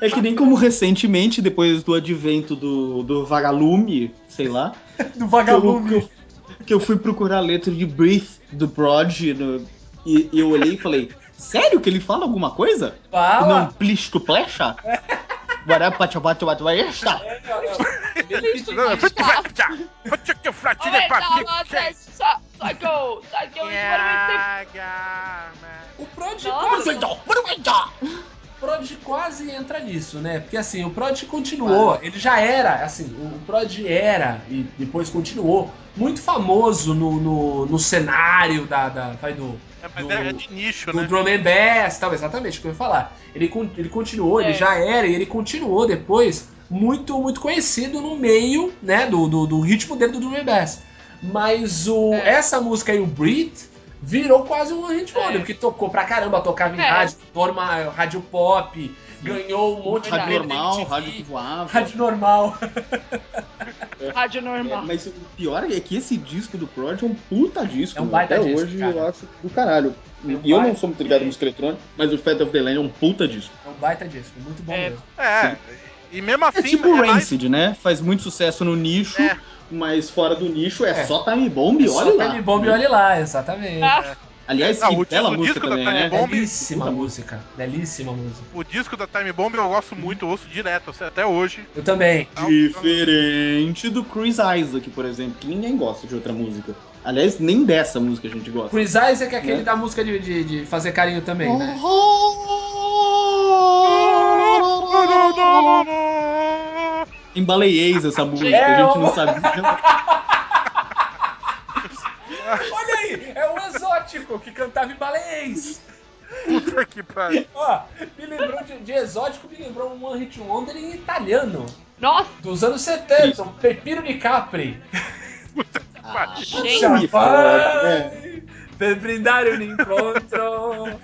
É que nem como recentemente, depois do advento do, do vagalume, sei lá, do vagabundo. que eu- que eu fui procurar a letra de Breathe do Prod no- e, e eu olhei e falei, sério que ele fala alguma coisa? Não Fala! plish to plecha? O Prod quase, o Prod quase entra nisso, né? Porque assim, o Prod continuou, ele já era, assim, o Prod era, e depois continuou, muito famoso no, no, no cenário da, da, vai, do, É, mas Do- é de nicho, do né? drum and bass, tal, exatamente o que eu ia falar. Ele, ele continuou, ele É. já era, e ele continuou depois muito muito conhecido no meio, né, do, do, do ritmo dele do drum and bass. Mas o, É. essa música aí, o Breathe, virou quase um hit wonder, É. porque tocou pra caramba, tocava em É. rádio normal, rádio pop, ganhou um monte de Rádio prêmio normal, MTV, rádio que voava. rádio normal. Rádio É, normal. mas o pior é que esse disco do Prod é um puta disco. É um baita Até disco, hoje cara. eu acho do caralho. É um e eu não sou muito ligado à música eletrônica, mas o Fat of the Land é um puta disco. É um baita disco, muito bom É. mesmo. É, e mesmo assim. É tipo é o mais- Rancid, né? Faz muito sucesso no nicho, É. mas fora do nicho é, É. só Time Bomb e É olha só lá. Time Bomb e olhe lá, exatamente. Ah, Aliás, Não, que bela música também, né? Bomb- Belíssima música, belíssima música. O disco da Time Bomb eu gosto muito, eu ouço direto, até hoje. Eu também. Diferente do Chris Isaac, por exemplo, que ninguém gosta de outra música. Aliás, nem dessa música a gente gosta. Chris Isaac é aquele Né? da música de, de, de fazer carinho também, né? Em baleiês essa música, É, a gente não sabe. Olha aí, é o exótico que cantava em baleiês. Puta que pariu. Ó, me lembrou de, de exótico, me lembrou um One Hit Wonder em italiano, nossa, dos anos 70, um Pepino di Capri. Ah, gente. que foda, né? Per brindare un incontro.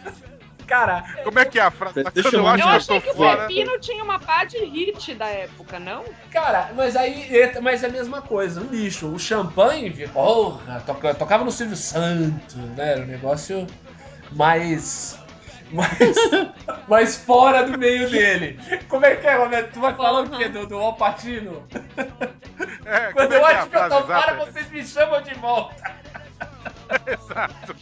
Cara, Como é que é a frase? Mas Deixa quando eu eu acho Eu que eu achei que o. Pepino tinha uma pá de hit da época, não? cara, mas aí, mas é a mesma coisa, um lixo. O champanhe, porra, toca- tocava no Silvio Santos, né? Era um negócio mais. mais. mais fora do meio dele. Como é que é, Roberto? Tu vai falar o quê? Do, do Alpatino? É, Quando é eu que é acho que eu tô fora, vocês me chamam de volta. Exato.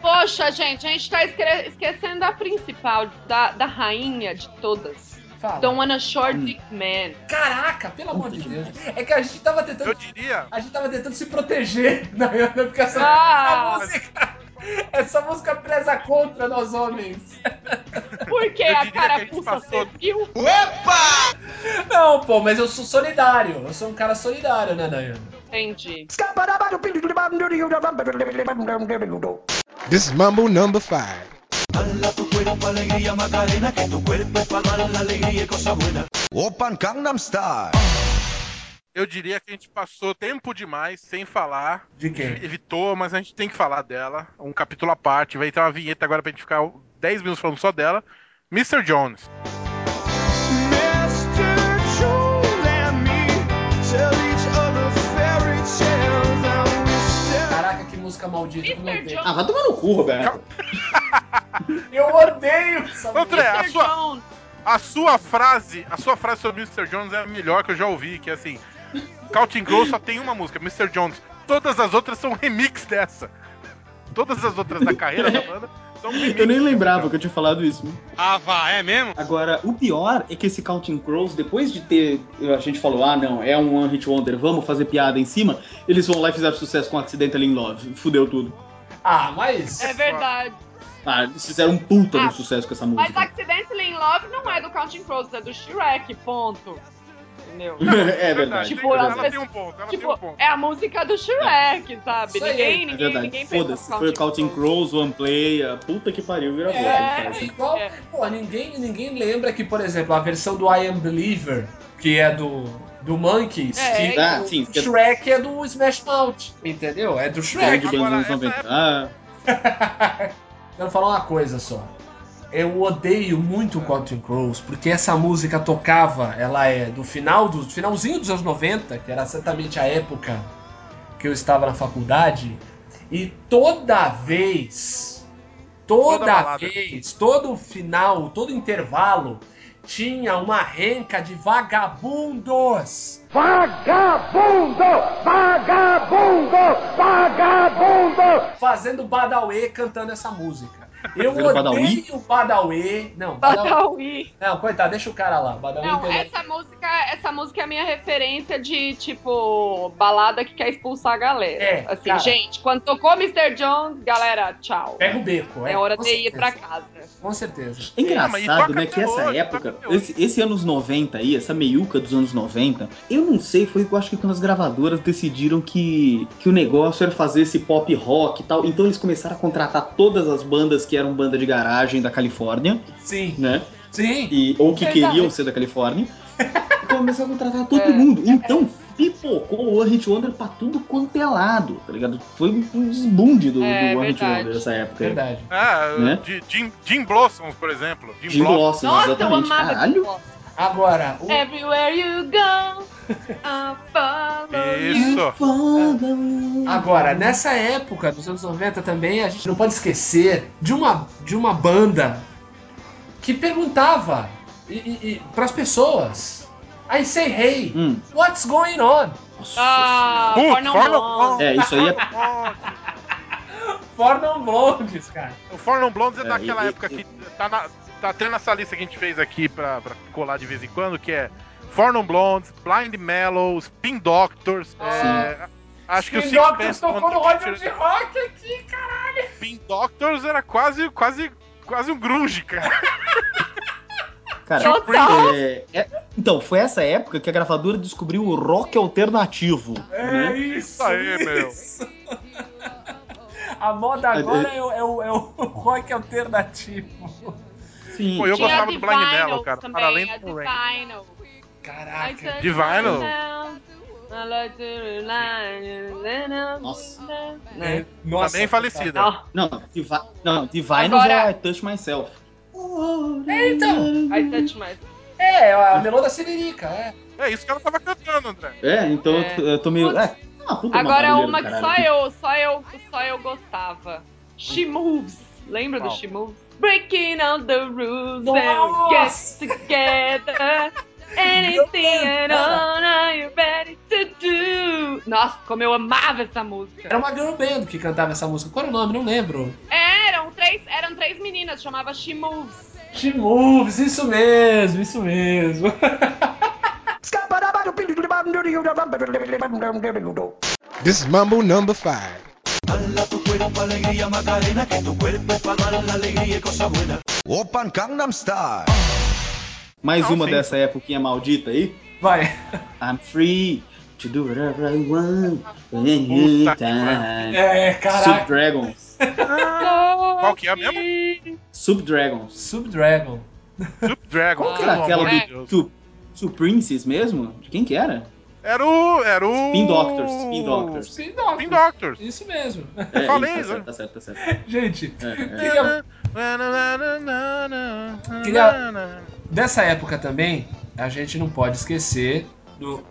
Poxa, gente, a gente tá esque- esquecendo da principal, da, da rainha de todas. Fala. Don't wanna short dick man. Caraca, pelo amor de Deus. É que a gente tava tentando Eu diria. A gente tava tentando se proteger na porque essa, Ah! essa música. Essa música preza contra nós homens. Porque a diria que a cara gente puxa passou- serviu. Não, pô, mas eu sou solidário. Eu sou um cara solidário, né, Dayana? Entendi. This is Mambo number five. Open Gangnam Style. Eu diria que a gente passou tempo demais sem falar. De quem? Evitou, mas a gente tem que falar dela. Um capítulo à parte. Vai ter uma vinheta agora pra gente ficar 10 minutos falando só dela. Mr. Jones. Música maldita. Como eu Mr. odeio. Ah, vai tomar no cu, Roberto. Eu odeio essa música. André, a Mr. sua, Jones. a sua frase, a sua frase sobre Mr. Jones é a melhor que eu já ouvi, que é assim, Counting Crow só tem uma música, Mr. Jones. Todas as outras são remix dessa. Todas as outras da carreira da banda são. Eu nem lembrava que eu tinha falado isso. Ah, vá, é mesmo? Agora, o pior é que esse Counting Crows, depois de ter. A gente falou, ah, não, é um One Hit Wonder, vamos fazer piada em cima. Eles vão lá e fizeram sucesso com Accidental in Love. Fudeu tudo. Ah, mas. É verdade. Ah, eles fizeram um puta Ah, no sucesso com essa Mas música. Accidentally in Love não é do Counting Crows, é do Shrek, ponto. Entendeu? é verdade. Tipo, ela, as ela tem um ponto, ela tem um Tipo, ponto. é a música do Shrek, sabe? Ninguém, é É ninguém, verdade. ninguém pensa Foda-se. Foi o Counting Crows. Crows, One Play, a puta que pariu, vira boa. É, né? igual. É. Pô, ninguém, ninguém lembra que, por exemplo, a versão do I Am Believer, que é do, do Monkeys, É, que Ah, o sim, que é- Shrek é do Smash Mouth. Entendeu? É do Shrek. Agora, 90. Ah, Quero falar uma coisa só. Eu odeio muito o Counting Crows, porque essa música tocava, ela é do final do finalzinho dos anos 90, que era exatamente a época que eu estava na faculdade, e toda vez, toda, Toda vez, todo final, todo intervalo, tinha uma renca de vagabundos. Fazendo Badauê cantando essa música. Eu Fazendo Badawi? odeio Badauê. Não. Badawi. Não, coitado, deixa o cara lá. Badauê Não, entendeu? essa música, essa música é a minha referência de, tipo, balada que quer expulsar a galera. É, assim, cara. gente, quando tocou Mr. Jones, galera, tchau. Pega o beco, é. É hora com de ir certeza, pra casa. Com certeza. É engraçado, né, que essa hoje, época, esse, esse anos 90 aí, essa meiuca dos anos 90, eu não sei, foi eu acho que quando as gravadoras decidiram que, que o negócio era fazer esse pop rock e tal, então eles começaram a contratar todas as bandas que eram banda de garagem da Califórnia, Sim, né, sim. e, ou que queriam ser da Califórnia, e começaram a contratar todo É. mundo, então pipocou o One Hit Wonder pra tudo quanto é lado, tá ligado? Foi um desbunde do, É, do One Hit. Wonder nessa época. Verdade. Ah, Né? de Jim, Jim Blossoms, por exemplo. Jim, Jim Blossoms. Blossom, Nossa, exatamente, amava caralho. Agora, o- Everywhere you go, I follow you. Isso. agora, nessa época dos anos 90 também, a gente não pode esquecer de uma, de uma banda que perguntava e, e, e, pras pessoas. I say, hey, Hum. what's going on? Ah, Forno Blonde. É, isso aí é For non blondes, cara. O Fornon Blondes é, É, daquela e- época e- que tá, na, tá tendo essa lista que a gente fez aqui pra, pra colar de vez em quando, que é Fornon Blondes, Blind Mellow, Spin Doctors. é, acho que o Spin Six Doctors tocou no Roger de Rock aqui, cara. Spin Doctors era quase, quase, quase um grunge, cara. Cara, é- é- então, foi essa época que a gravadora descobriu o rock alternativo. É né? isso, aí, meu. A moda agora é o, é o- é o rock alternativo. Sim. Pô, eu Tinha gostava do Blind Mellow, cara. também, Para além do. I Caraca. rely- Nossa. Né? Nossa, Também falecida. Não. Não, Divi não Divinos Agora- é I Touch Myself. É, então. I touch my... É, a melô da Siririca, é. É isso que ela tava cantando, André. É, então É. eu tô- eu tô meio. É, ah, Agora barulheira uma do que só eu, só eu, só eu gostava. She Moves. Lembra do Qual? She Moves? Breaking all the rules Nossa! and get together. Anything and all are you ready to do? Nossa, como eu amava essa música. Era uma girl band que cantava essa música. Qual era o nome? Não lembro. Eram três, eram três meninas, chamava She Moves. She Moves, isso mesmo, isso mesmo. This is Mumble number five. Open Gangnam Style. Mais uma sim. dessa época maldita aí. Vai. I'm free to do whatever I want. Puta que Anytime. É, caraca. Subdragons. Qual que é mesmo? Subdragon. Super Dragon. Qual que era aquela É. Do Two Princes mesmo? De quem que era? Era o. Era o. Spin Doctors, Spin Doctors. Spin Doctors. Spin Doctors. Isso mesmo. É, Falei, tá né? certo, tá certo, tá certo. Gente, É, é. queria- Queria- dessa época também, a gente não pode esquecer do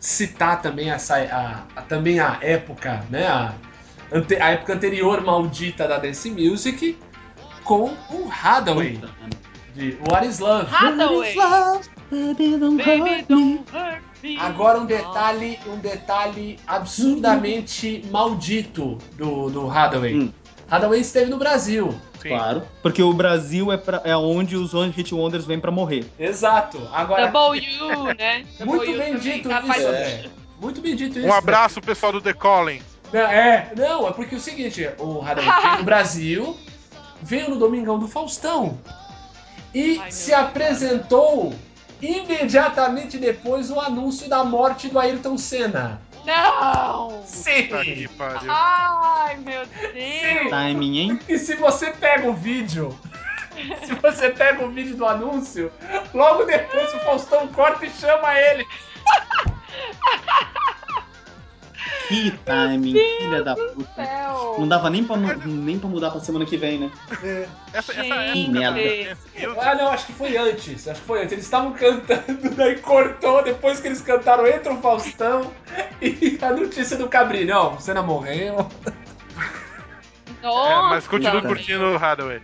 citar também essa a, a- também a época, né, a, ante- a época anterior maldita da dance music com o Hathaway Puta, mano. de What Is Love. Hathaway. Baby, don't Baby, hurt me. don't hurt me. Agora um detalhe, um detalhe absurdamente maldito do, do Hathaway. Hum. Hathaway esteve no Brasil. Sim. Claro. Porque o Brasil é, pra, é onde os One Hit Wonders vêm pra morrer. Exato. Agora, W, né? muito W bem dito isso, faz- André. Muito bem dito isso. Um abraço, pessoal do The Calling. Não, é, não, é porque é o seguinte, o Hathaway veio no Brasil, veio no Domingão do Faustão e Ai, se apresentou imediatamente depois o anúncio da morte do Ayrton Senna. Não! Sim! Puta que pariu. Ai, meu Deus! Timing, hein? E se você pega o vídeo, se você pega o vídeo do anúncio, logo depois o Faustão corta e chama ele. Que timing, filha da puta. Céu. Não dava nem pra, nem pra mudar pra semana que vem, né? Essa, essa época da Merda. Ah, não, acho que foi antes. Acho que foi antes. Eles estavam cantando, daí cortou. Depois que eles cantaram, entra o Faustão e a notícia do Cabri. Não, você não morreu. Nossa! É, mas continuo Cara. curtindo o Hathaway.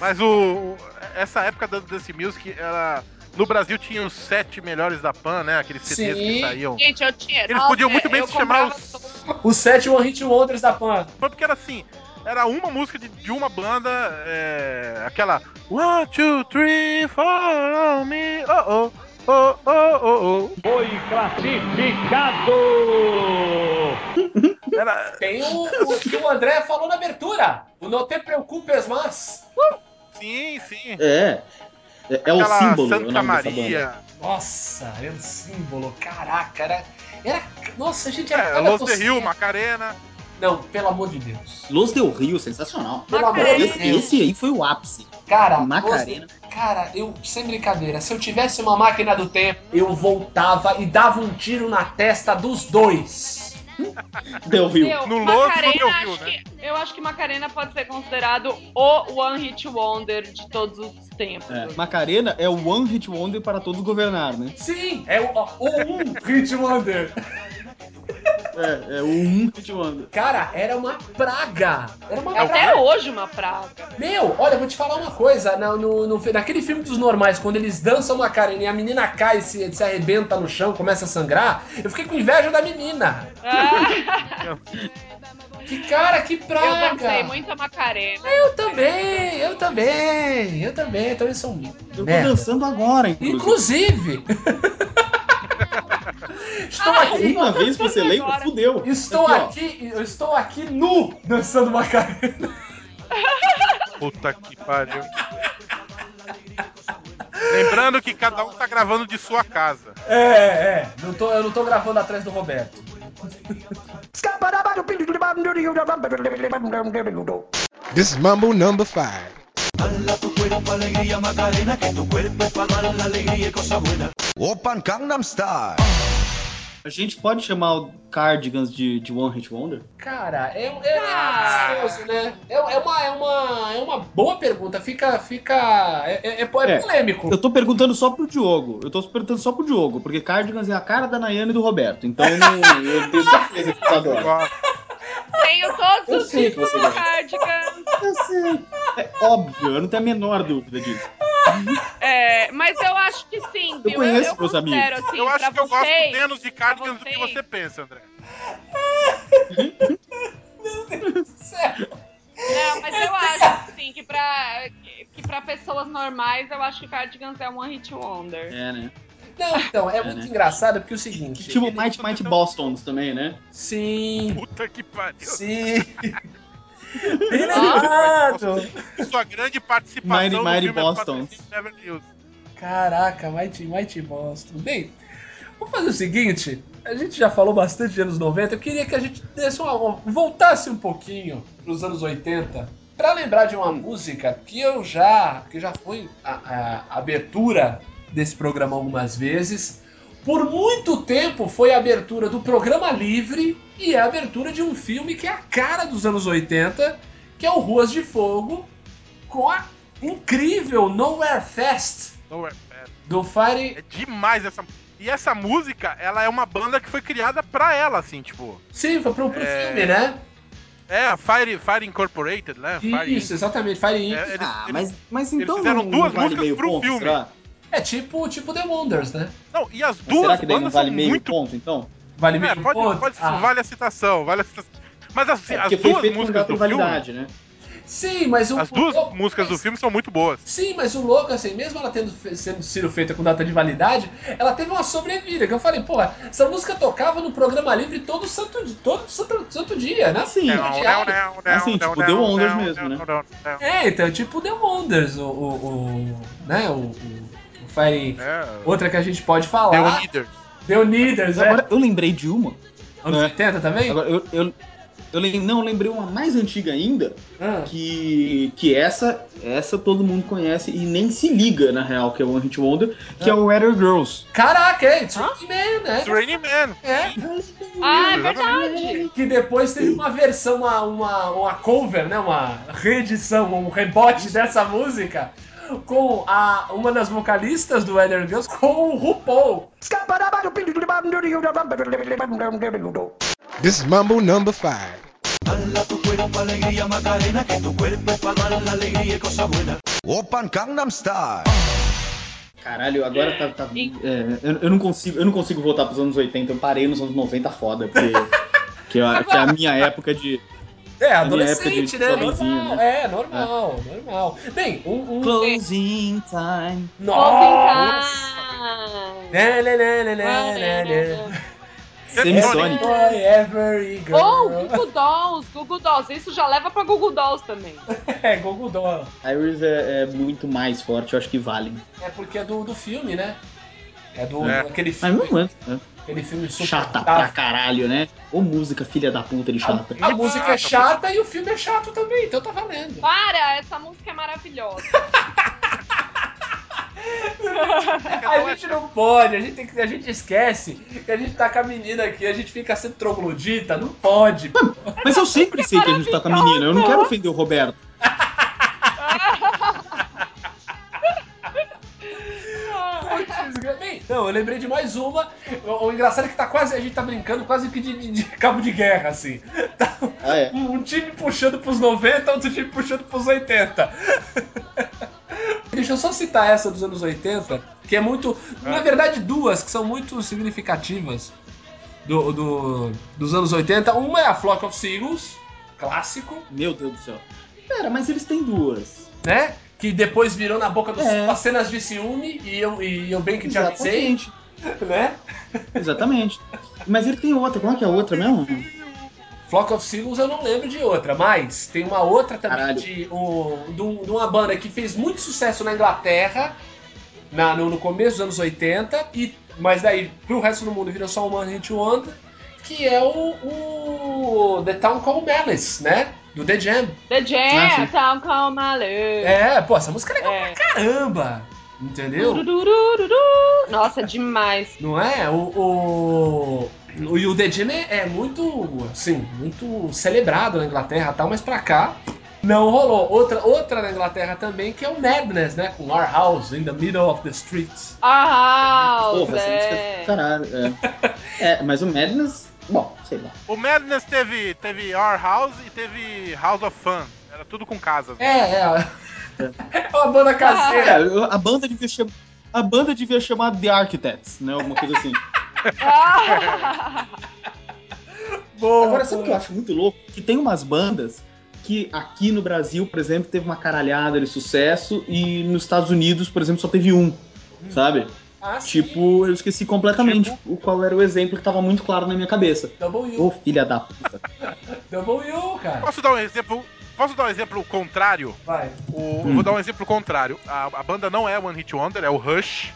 Mas o, o- essa época da Dance Music, ela. No Brasil tinha os sete melhores da Pan, né? Aqueles CDs Sim. que saíam. Gente, eu tinha. Eles nossa, podiam muito bem eu se chamar os. Os sete One Hit Wonders da Pan. Foi porque era assim, era uma música de, de uma banda, é, aquela One, two, three, follow me, oh, oh, oh, oh, oh, oh. Foi classificado! Era, Tem o, o que o André falou na abertura. O Não Te Preocupes Mas. sim, sim. É. É, é o símbolo. o Santa Maria, banda. Nossa, era um símbolo. Caraca, era. era nossa, a gente era. é, Los de. Rio, Macarena. Não, pelo amor de Deus. Los Del Rio, sensacional. Pelo amor de Macarena. Esse, Deus. esse aí foi o ápice. Cara, Macarena. cara, eu, sem brincadeira, se eu tivesse uma máquina do tempo, eu voltava e dava um tiro na testa dos dois. Del Rio. Meu, No Macarena, você ouviu, acho né? que, eu acho que Macarena pode ser considerado o One Hit Wonder de todos os tempos. É, Macarena é o One Hit Wonder para todos governar, né? Sim, é o, o um Hit Wonder. É, é o Um Hit Wonder. Cara, era uma praga. Era uma É até praga. hoje uma praga. Meu, olha, eu vou te falar uma coisa. No, no- no- naquele filme dos normais, quando eles dançam Macarena e a menina cai e se, se arrebenta no chão, começa a sangrar, eu fiquei com inveja da menina. Ah, Que cara, que praga. eu dancei muito a Macarena. Eu também, eu também, eu também. Então eles são Eu tô merda. dançando agora, inclusive. Inclusive. estou Ai, aqui, Uma vez que você lembra, Agora. fudeu. estou Aqui, aqui, eu estou aqui nu dançando Macarena. Puta que pariu. Lembrando que cada um tá gravando de sua casa. É, é, não tô, eu não tô gravando atrás do Roberto. This is Mumble number five. Open Gangnam Style. A gente pode chamar o Cardigans de, de One Hit Wonder? Cara, é, é, Ah. é gostoso, né? É, é uma, é, uma, é uma boa pergunta. Fica. fica é, é, é é É. polêmico. Eu tô perguntando só pro Diogo. Eu tô perguntando só pro Diogo, porque Cardigans é a cara da Nayane e do Roberto. Então eu, não, eu tenho certeza que você adora. Tenho todos Eu os tipos de cardigan. Eu sei. É óbvio, eu não tenho a menor dúvida disso. É, mas eu acho que sim, viu? conheço eu, meus considero, assim, Eu acho que eu gosto vocês, menos de cardigans do que vocês. você pensa, André. Não, mas eu acho, assim, que pra, que, que pra pessoas normais, eu acho que Cardigans é um One Hit Wonder. É, né? Não, então, é, É, muito né? engraçado porque é o seguinte. Tipo ele- Mighty Mighty Bostons também, né? Sim, Puta que pariu. sim. Bem lembrado. Sua grande participação Mighty no Mighty. Patrocínio Beverly Hills. Caraca, Mighty, Mighty Boston. Bem, vamos fazer o seguinte. A gente já falou bastante de anos 90. Eu queria que a gente desse uma, voltasse um pouquinho pros anos 80 pra lembrar de uma música que eu já que já foi a, a abertura desse programa algumas vezes. Por muito tempo foi a abertura do programa Livre e é a abertura de um filme que é a cara dos anos 80, que é o Ruas de Fogo, com a incrível Nowhere Fest Nowhere Fast. do Fire. É demais essa. E essa música, ela é uma banda que foi criada pra ela, assim, tipo. Sim, foi pro, pro É. filme, né? É, a Fire, Fire Incorporated, né? Fire Isso, exatamente, Fire Inc. É, eles- ah, eles- mas, mas eles então fizeram não, duas vale músicas meio pro ponto, filme. É tipo, tipo The Wonders, né? Não, e as Mas duas será que daí não vale são meio muito. ponto, então? Vale É, meio pode, ponto? pode Ah, vale a citação, vale a citação. Mas assim, É, as porque foi duas músicas data de do filme. validade, né? Sim, mas o. As duas o- músicas do mas- filme são muito boas. Sim, mas o louco, assim, mesmo ela tendo fe- sendo sido feita com data de validade, ela teve uma sobrevida. Que eu falei, porra, essa música tocava no programa livre todo santo, todo santo, santo dia, né? Assim, Não, não, não, não, Assim, não, tipo, não, The não, Wonders não, mesmo, não, né? não, não, não. É, então, tipo The Wonders, o. o, o né, o, o, Fire. É, Outra que a gente pode The falar. Leaders. The Unidas, é. Agora, eu lembrei de uma. Anos né? 80 também? Agora, eu, eu, eu lem- não, eu lembrei uma mais antiga ainda, Ah. que, que essa, essa todo mundo conhece e nem se liga, na real, que é o One Hit Wonder, que é o Weather Girls. Caraca, é, It's Raining Man, né? It's Raining Man. É. Ah, é verdade. Que depois teve uma versão, uma, uma, uma cover, né? Uma reedição, um rebote dessa música com a, uma das vocalistas do Weather Girls com o RuPaul. This is Mambo number five. Open Gangnam Style. Caralho, agora tá. tá- é, eu, eu não consigo, eu não consigo voltar pros anos 80, eu parei nos anos 90 foda, porque. que, é, que é a minha época de. É, adolescente, de né? jovenzinho, Normal, é, normal, normal. Bem, um. um Closing time. Nossa! Closing time. Né, né, né, né, né, né, né. Semisonic. Ou Google Dolls, Google Dolls. Isso já leva pra Google Dolls também. É, Google Doll. Iris é, é muito mais forte, eu acho que vale. É porque é do, do filme, né? É do É. aquele Mas filme, não é. Aquele filme super Chata pra caralho, né? Ô música filha da puta de chata. A música é chata e o filme é chato também, então tá valendo. Para, essa música é maravilhosa. A gente não pode, a gente, tem que, a gente esquece que a gente tá com a menina aqui, a gente fica sendo troglodita, não pode. Mas eu sempre sei que a gente tá com a menina, eu não quero ofender o Roberto. Eu lembrei de mais uma. O, o engraçado é que tá quase, a gente tá brincando quase que de, de- de cabo de guerra, assim. Tá Ah, é. um, um time puxando pros 90, outro time puxando pros 80. Deixa eu só citar essa dos anos 80, que é muito. Na verdade, duas que são muito significativas do, do- dos anos 80. Uma é a Flock of Seagulls, clássico, Meu Deus do céu. Pera, mas eles têm duas. né? Que depois virou na boca dos É. as cenas de ciúme e eu, e eu bem que te avisei, né? Exatamente. Mas ele tem outra, como é que é a outra mesmo? Flock of Seagulls eu não lembro de outra, mas tem uma outra também Caralho. de, um, de, um- de uma banda que fez muito sucesso na Inglaterra na- no, no começo dos anos 80, e, mas daí pro resto do mundo virou só uma Hit Wonder, que é o, o The Town Called Malice, né? Do The Jam. The Ah, Jam, sim. Town Come Alive. É, pô, essa música é legal É. pra caramba, entendeu? Nossa, demais. Não é? O, o, o, e o The Jam é, é muito, assim, muito celebrado na Inglaterra e tal, mas pra cá não rolou. Outra, outra na Inglaterra também, que é o Madness, né? Com Our House in the Middle of the Streets. Ah, Porra, essa música é é. caralho. É. é, mas o Madness, bom, sei lá. O Madness teve, teve Our House e teve House of Fun. Era tudo com casas. É, é. É uma banda É, caseira. a banda devia chamar. A banda devia chamar The Architects, né? Alguma coisa assim. Ah. Boa, Agora, sabe o que eu acho muito louco? Que tem umas bandas que aqui no Brasil, por exemplo, teve uma caralhada de sucesso e nos Estados Unidos, por exemplo, só teve um. Sabe? Ah, sim. Tipo, eu esqueci completamente o qual era o exemplo que tava muito claro na minha cabeça. W, Ô, filha da puta. W, cara. Posso dar um exemplo? Posso dar um exemplo contrário? Vai. O- eu vou dar um exemplo contrário. A, a banda não é One Hit Wonder, é o Rush.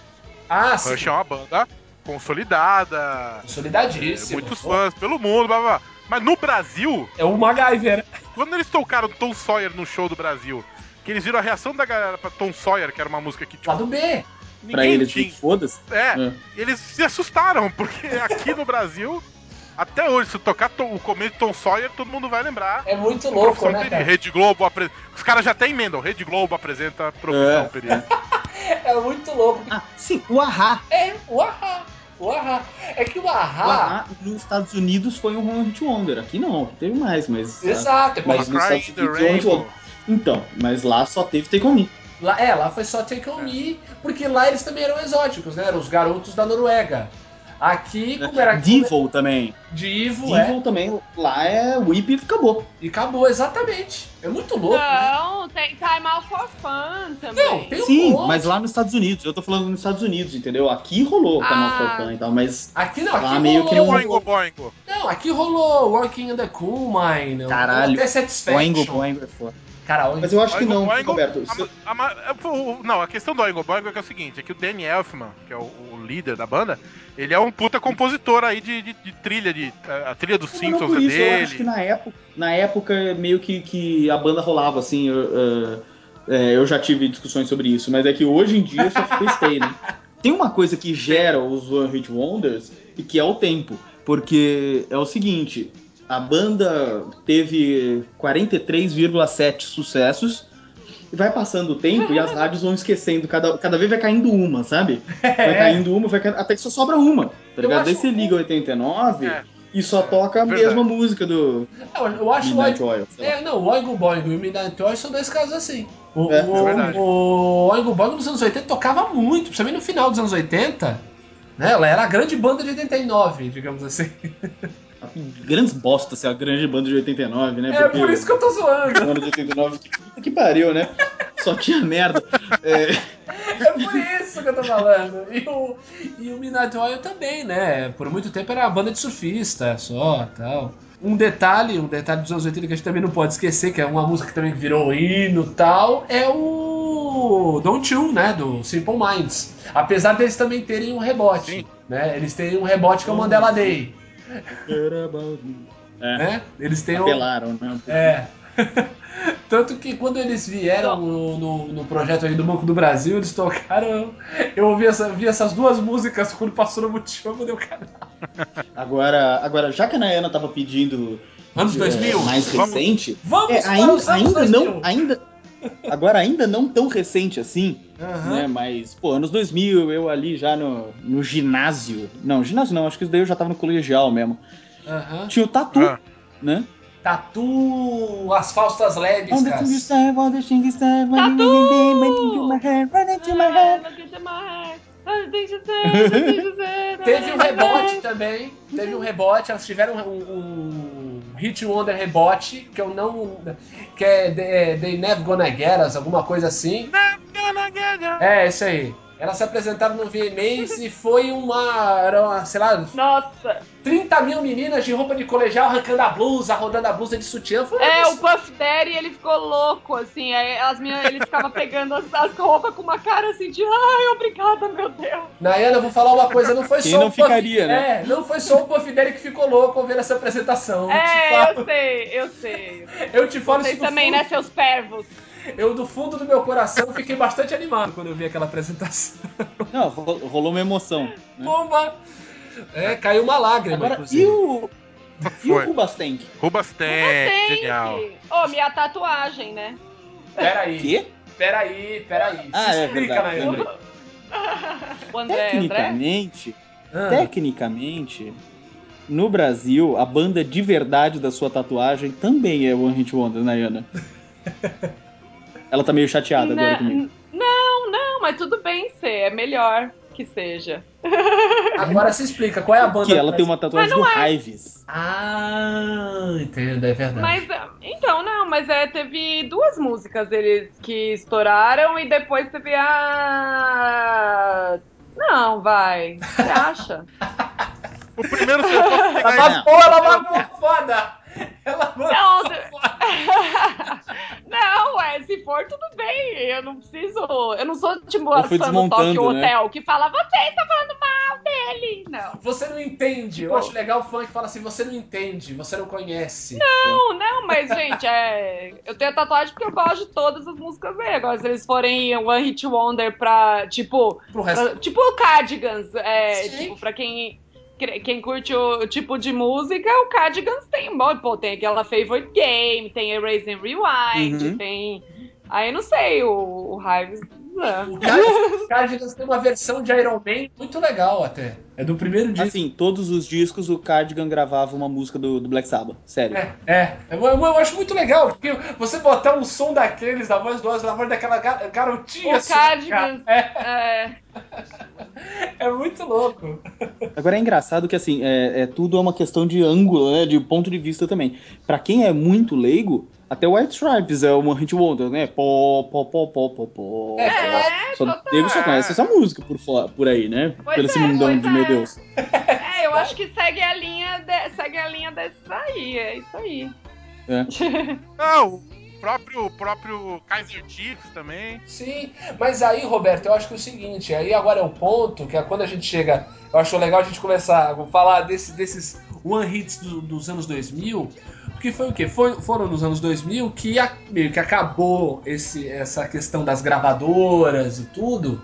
Ah, sim. Rush é uma banda consolidada, Solidadíssimo. muitos fãs pelo mundo, blá, blá, blá. Mas no Brasil, É o MacGyver. quando eles tocaram Tom Sawyer no show do Brasil, que eles viram a reação da galera pra Tom Sawyer, que era uma música que tipo, Lado B. pra eles, tinha. foda-se. É, É. eles se assustaram, porque aqui no Brasil, até hoje, se tocar o começo de Tom Sawyer, todo mundo vai lembrar. É muito O louco, né, cara? Rede Globo apre... Os caras já até emendam. Rede Globo apresenta Profissão É. Perigo. É muito louco. Ah, sim, o Ahá. É, o Ahá. O Ahá. É que o O Ahá. Ahá nos Estados Unidos foi um One Hit Wonder. Aqui não, aqui teve mais, mas. Exato. é Mas nos Estados Unidos é Rainbow. Então, mas lá só teve Take On Me. Lá, é, lá foi só Take On Me, porque lá eles também eram exóticos, né? Eram os garotos da Noruega. Aqui, como era Devil também. Divo, é. Devil também, lá é Whip e acabou. E acabou, exatamente. É muito louco, né? Não, tem Time Out for Fun também. Não, tem um Sim, monte. mas lá nos Estados Unidos. Eu tô falando nos Estados Unidos, entendeu? Aqui rolou o canal Ah. for Fun e tal, mas. Aqui não, Lá aqui meio que rolou. Boingo, boingo. Não, aqui rolou Working in the Cool Mine. Caralho. Até Satisfaction. Boingo, boingo é foda. Cara, Oingo. Mas eu acho que Oingo, não, Boingo, Roberto. a- a ma- é, não, a questão do Oingo Boingo é, que é o seguinte: é que o Danny Elfman, que é o, o líder da banda, ele é um puta compositor aí de, de- de trilha, de, a, a trilha dos não Simpsons por é isso, eu acho que dele. na época, na época meio que, que a banda rolava, assim. eu, eh, eh, eu já tive discussões sobre isso, mas é que hoje em dia eu só testei, né? Tem uma coisa que gera os One Hit Wonders e que é o tempo. Porque é o seguinte, a banda teve 43,7 sucessos. E vai passando o tempo e as rádios vão esquecendo, cada, cada vez vai caindo uma, sabe? Vai caindo uma, vai caindo, até que só sobra uma, tá Eu ligado? Daí você liga 89 É. e só toca a verdade. mesma música do Não, eu acho o Midnight. Oil. É, não, o Oingo Boingo e o Midnight Oil são dois casos assim. O, É, o, é o Oingo Boingo nos anos 80 tocava muito, principalmente no final dos anos 80. Né? Ela era a grande banda de 89, digamos assim. Grandes bosta ser a grande banda de 89, né? É por isso que eu tô zoando. Ano de 89, que que pariu, né? Só tinha merda. É, É por isso que eu tô falando. E o, e o Midnight Oil também, né? Por muito tempo era a banda de surfista só tal. Um detalhe, um detalhe dos anos 80 que a gente também não pode esquecer, que é uma música que também virou hino e tal, é o Don't You, né? Do Simple Minds. Apesar deles também terem um rebote. Sim. Né? Eles têm um rebote que é o Mandela Day. É. Né? Eles têm um. apelaram, né? É. Tanto que quando eles vieram no, no, no projeto aí do Banco do Brasil, eles tocaram. Eu ouvi, essa, vi essas duas músicas quando passou no Multishow, deu canal. Agora, agora, já que a Nayana tava pedindo Anos é, 2000? mais Vamos- recente, Vamos é, para ainda, os anos ainda 2000. não, ainda, agora ainda não tão recente assim, Aham. né? Mas, pô, anos 2000, eu ali já no, no ginásio, não, ginásio não, acho que isso daí eu já tava no colegial mesmo. Aham. Tinha o Tatu, Ah. né? Tatu, as faustas when you Tatu! Teve um rebote também. Teve um rebote, elas tiveram um, um Hit Wonder rebote, que eu não. que é The- They Never Gonna Get Us, alguma coisa assim. É, isso aí. Elas se apresentaram no VMAs e foi uma. Era uma, sei lá. Nossa, 30 mil meninas de roupa de colegial arrancando a blusa, rodando a blusa de sutiã. Foi É, isso. o Puff Daddy, ele ficou louco, assim. Aí as meninas, ele ficava pegando as, as roupas com uma cara assim de ai, obrigada, meu Deus. Nayana, eu vou falar uma coisa, não foi Quem só não o Puff, ficaria, né? É, não foi só o Puff Daddy que ficou louco ao ver essa apresentação. Eu te É, falo, eu sei, eu sei. eu te falo Vocês isso também, fundo, né, seus pervos? Eu, do fundo do meu coração, fiquei bastante animado quando eu vi aquela apresentação. Não, ro- rolou uma emoção. né? Bomba! É, caiu uma lágrima, Agora, inclusive. e o. E o Foi. Rubastank? Rubastank, Tem. genial. Ô, minha tatuagem, né? Peraí, Quê? peraí, peraí. Ah, Se é explica, verdade, Nayana. lembrei. O André, André? Tecnicamente, Ah, tecnicamente, no Brasil, a banda de verdade da sua tatuagem também é One Hit Wonder, Nayana. Ela tá meio chateada agora Não, comigo. não, não, mas tudo bem ser, é melhor que seja. Agora se explica, qual é a banda? Que ela tem uma tatuagem do não Hives. Ah, entendo, é verdade. Mas, então, não, mas é, teve duas músicas deles que estouraram e depois teve a. Não, vai. Você acha? O primeiro Ela babou, ela babou foda! Ela Não, não, é, se for, tudo bem. Eu não preciso. Eu não sou tipo Eu a fui fã do desmontando, Tokyo né? Hotel que fala, você está falando mal dele. Não. Você não entende. Eu Tipo- acho legal o fã que fala assim: você não entende, você não conhece. Não, não, mas, gente, é. Eu tenho tatuagem porque eu gosto de todas as músicas dele. Agora, se eles forem One Hit Wonder pra, tipo. Pro resto. pra- tipo o Cardigans, é. Sim. Tipo, pra quem. Quem curte o tipo de música, o Cardigans tem. Pô, tem aquela Favorite Game, tem Erase and Rewind, Uhum. tem. Aí não sei, o, o Hives. É. O Cardigans- tem uma versão de Iron Man muito legal até. É do primeiro disco. Assim, todos os discos o Cardigan gravava uma música do, do Black Sabbath. Sério. É, é. Eu, eu- eu acho muito legal, porque você botar um som daqueles, da voz do Ozzy, da voz daquela ga- garotinha O assim, Cardigans. É, É, é muito louco. Agora é engraçado que assim, é, é tudo é uma questão de ângulo, né? De ponto de vista também. Pra quem é muito leigo, até o White Stripes é uma hit wonder, né? Pó, pó, pó, pó, pó, pó. É, Só, total. nego só conhece essa música por, fora, por aí, né? Pois Pelo esse é, mundão pois de é. meu Deus. é, eu acho que segue a linha, de, segue a linha dessa aí, é isso aí. Não, o próprio, o próprio Kaiser Chiefs também. Sim, mas aí, Roberto, eu acho que é o seguinte, aí agora é o ponto, que é quando a gente chega, eu acho legal a gente começar a falar desse, desses one hits do- dos anos 2000, porque foi o quê? Foi, foram nos anos 2000 que a- meio que acabou esse, essa questão das gravadoras e tudo,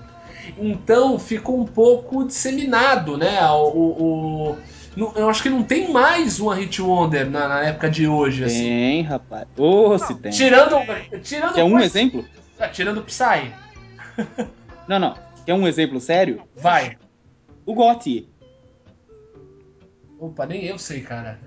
então ficou um pouco disseminado, né, o... o- não- eu acho que não tem mais One Hit Wonder na, na época de hoje, assim. Tem, rapaz. Ô, se tem. Tirando, tirando, Quer um coisa- exemplo? Ah, tirando Psy. Não, não. Quer um exemplo sério? Vai. O Gotti. Opa, nem eu sei, cara.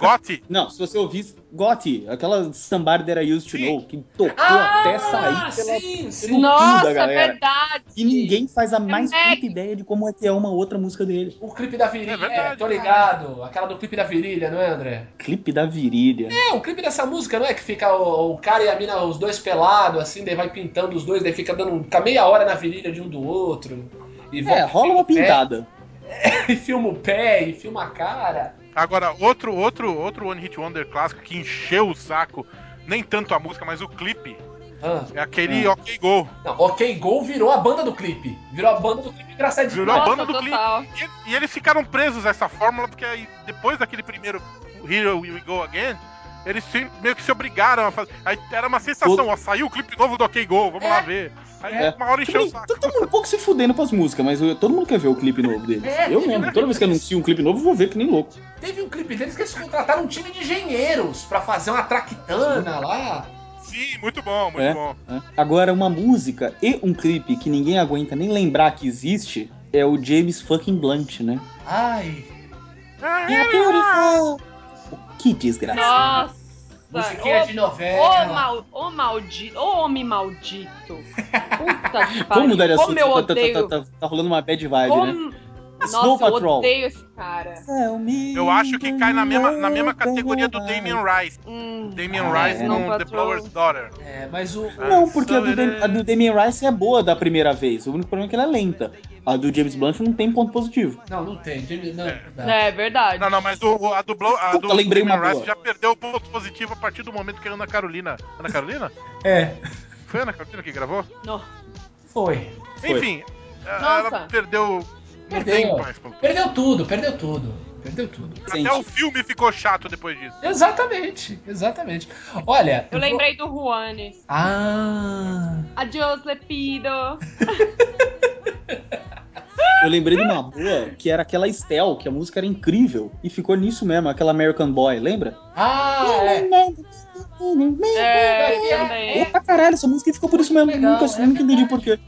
Gotti. Não, se você ouvisse Gotti, aquela Somebody That I Used to Sim. Know, que tocou Ah, até sair pela, sim, sim. Nossa, da galera. verdade. E ninguém faz a mais Mac. puta ideia de como é que é uma outra música dele. O clipe da virilha, É verdade, tô ligado. Aquela do clipe da virilha, não é, André? Clipe da virilha. É, o clipe dessa música, não é? Que fica o, o cara e a mina, os dois pelados, assim, daí vai pintando os dois, daí fica dando fica meia hora na virilha de um do outro. E É, rola uma pintada. E filma o pé, e filma a cara. Agora, outro, outro, outro One Hit Wonder clássico que encheu o saco, nem tanto a música, mas o clipe, Ah, é aquele OK Go. não, Ok Go virou a banda do clipe. Virou a banda do clipe engraçadinho. Virou a Nossa, banda do clipe. total. E, e eles ficaram presos a essa fórmula, porque aí, depois daquele primeiro Here We Go Again, eles se- meio que se obrigaram a fazer. Aí era uma sensação, Todo- ó, saiu o clipe novo do OK Go, vamos É. lá ver. Aí É. uma hora encheu o saco. todo mundo um pouco se fudendo pras músicas, mas eu- todo mundo quer ver o clipe novo deles. É, eu mesmo, um toda vez que anuncio um clipe novo, eu vou ver que nem louco. Teve um clipe deles que eles contrataram um time de engenheiros pra fazer uma traquitana lá. Sim, muito bom, muito É. bom. né? Agora, uma música e um clipe que ninguém aguenta nem lembrar que existe é o James fucking Blunt, né? Ai. Yeah, beautiful. Que desgraça. Nossa. Musiquinha de Ô, novela. mal, ô maldito, ô homem maldito. Puta que pariu. Vamos mudar de assunto, Como eu tá, tá- odeio. tá- tá- tá rolando uma bad vibe, né? Snow Nossa, eu Patrol. odeio esse cara. Eu acho que cai na mesma, na mesma categoria do Damien Rice. Hum. Damien Ah, Rice é. no The. Blower's Daughter. É, mas o. Não, porque a do, Dam- a do Damien Rice é boa da primeira vez. O único problema é que ela é lenta. A do James Blunt não tem ponto positivo. Não, não tem. Não, não dá. É verdade. Não, não, mas o, a do, Blow, a Puta, do lembrei uma Damien Rice boa. já perdeu o ponto positivo a partir do momento que a Ana Carolina. Ana Carolina? É, Foi a Ana Carolina que gravou? Não. foi. Foi. Enfim, Nossa. ela perdeu. Perdeu. Perdeu tudo, perdeu tudo. Perdeu tudo. Sente. Até o filme ficou chato depois disso. Exatamente, exatamente. Olha. Eu vou- lembrei do Juanes. Ah. Adiós, Lepido. Eu lembrei de uma boa, que era aquela Estel, que a música era incrível. E ficou nisso mesmo, aquela American Boy, lembra? Ah, é. É, É. É caralho, essa música ficou por isso mesmo. Legal, nunca, é nunca entendi por quê.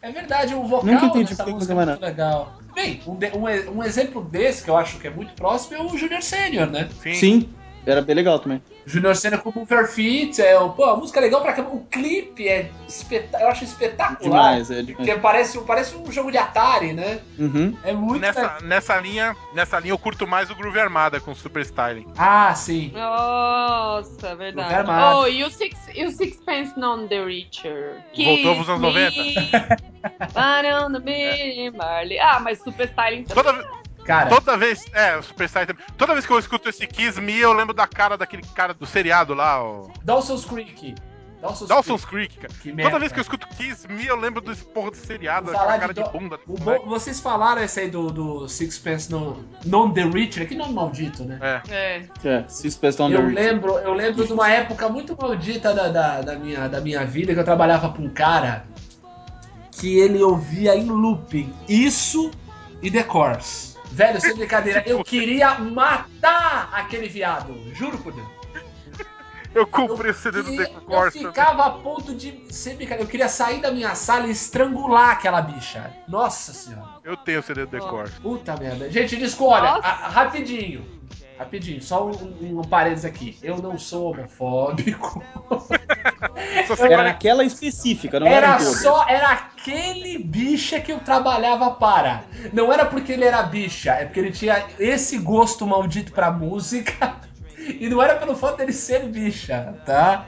É verdade, o vocal Nunca entendi dessa por que música é muito legal. Bem, um, de- um e- um exemplo desse que eu acho que é muito próximo é o Junior Senior, né? Sim. Sim, era bem legal também. Junior Senior com Mover Fit, é, pô, a música é legal pra caramba. O clipe é espeta eu acho espetacular. Demais, é demais. Porque parece, um- parece um jogo de Atari, né? Uhum. É muito Nessa, nessa, linha, nessa linha eu curto mais o Groove Armada com Super Styling. Ah, sim. Nossa, verdade. Lugar armado. Oh, e o, Six, e o Sixpence Non The Richer? Voltou pros anos 90? Parando me, Marley. Ah, mas Super Styling também. Toda, ve- Cara, toda vez. É, o Super também. Toda vez que eu escuto esse Kiss Me, eu lembro da cara daquele cara do seriado lá, o. Dawson's Creek. Dawson's, Dawson's Creek, cara. Que merda. Toda vez que eu escuto Kiss Me, eu lembro desse porra do seriado, aquela cara de de, do- bunda. O bom- vocês falaram esse aí do, do Sixpence no Non The Richer, que nome maldito, né? É. É. É, Sixpence on the Eu Rich. lembro, eu lembro de uma época muito maldita da, da, da minha, da minha vida que eu trabalhava pra um cara que ele ouvia em looping isso e The Course. Velho, sem brincadeira, eu queria matar aquele viado, juro por Deus. Eu comprei o CD do E The eu ficava a ponto de, sem brincadeira, eu queria sair da minha sala e estrangular aquela bicha. Nossa senhora. Eu tenho o CD do The Course. Puta merda. Gente, desculpa, olha, a- rapidinho. Rapidinho, só um, um parênteses aqui. Eu não sou homofóbico. Era naquela específica, não era, Era só, era aquele bicha que eu trabalhava para. Não era porque ele era bicha, é porque ele tinha esse gosto maldito pra música. E não era pelo fato dele ser bicha, tá?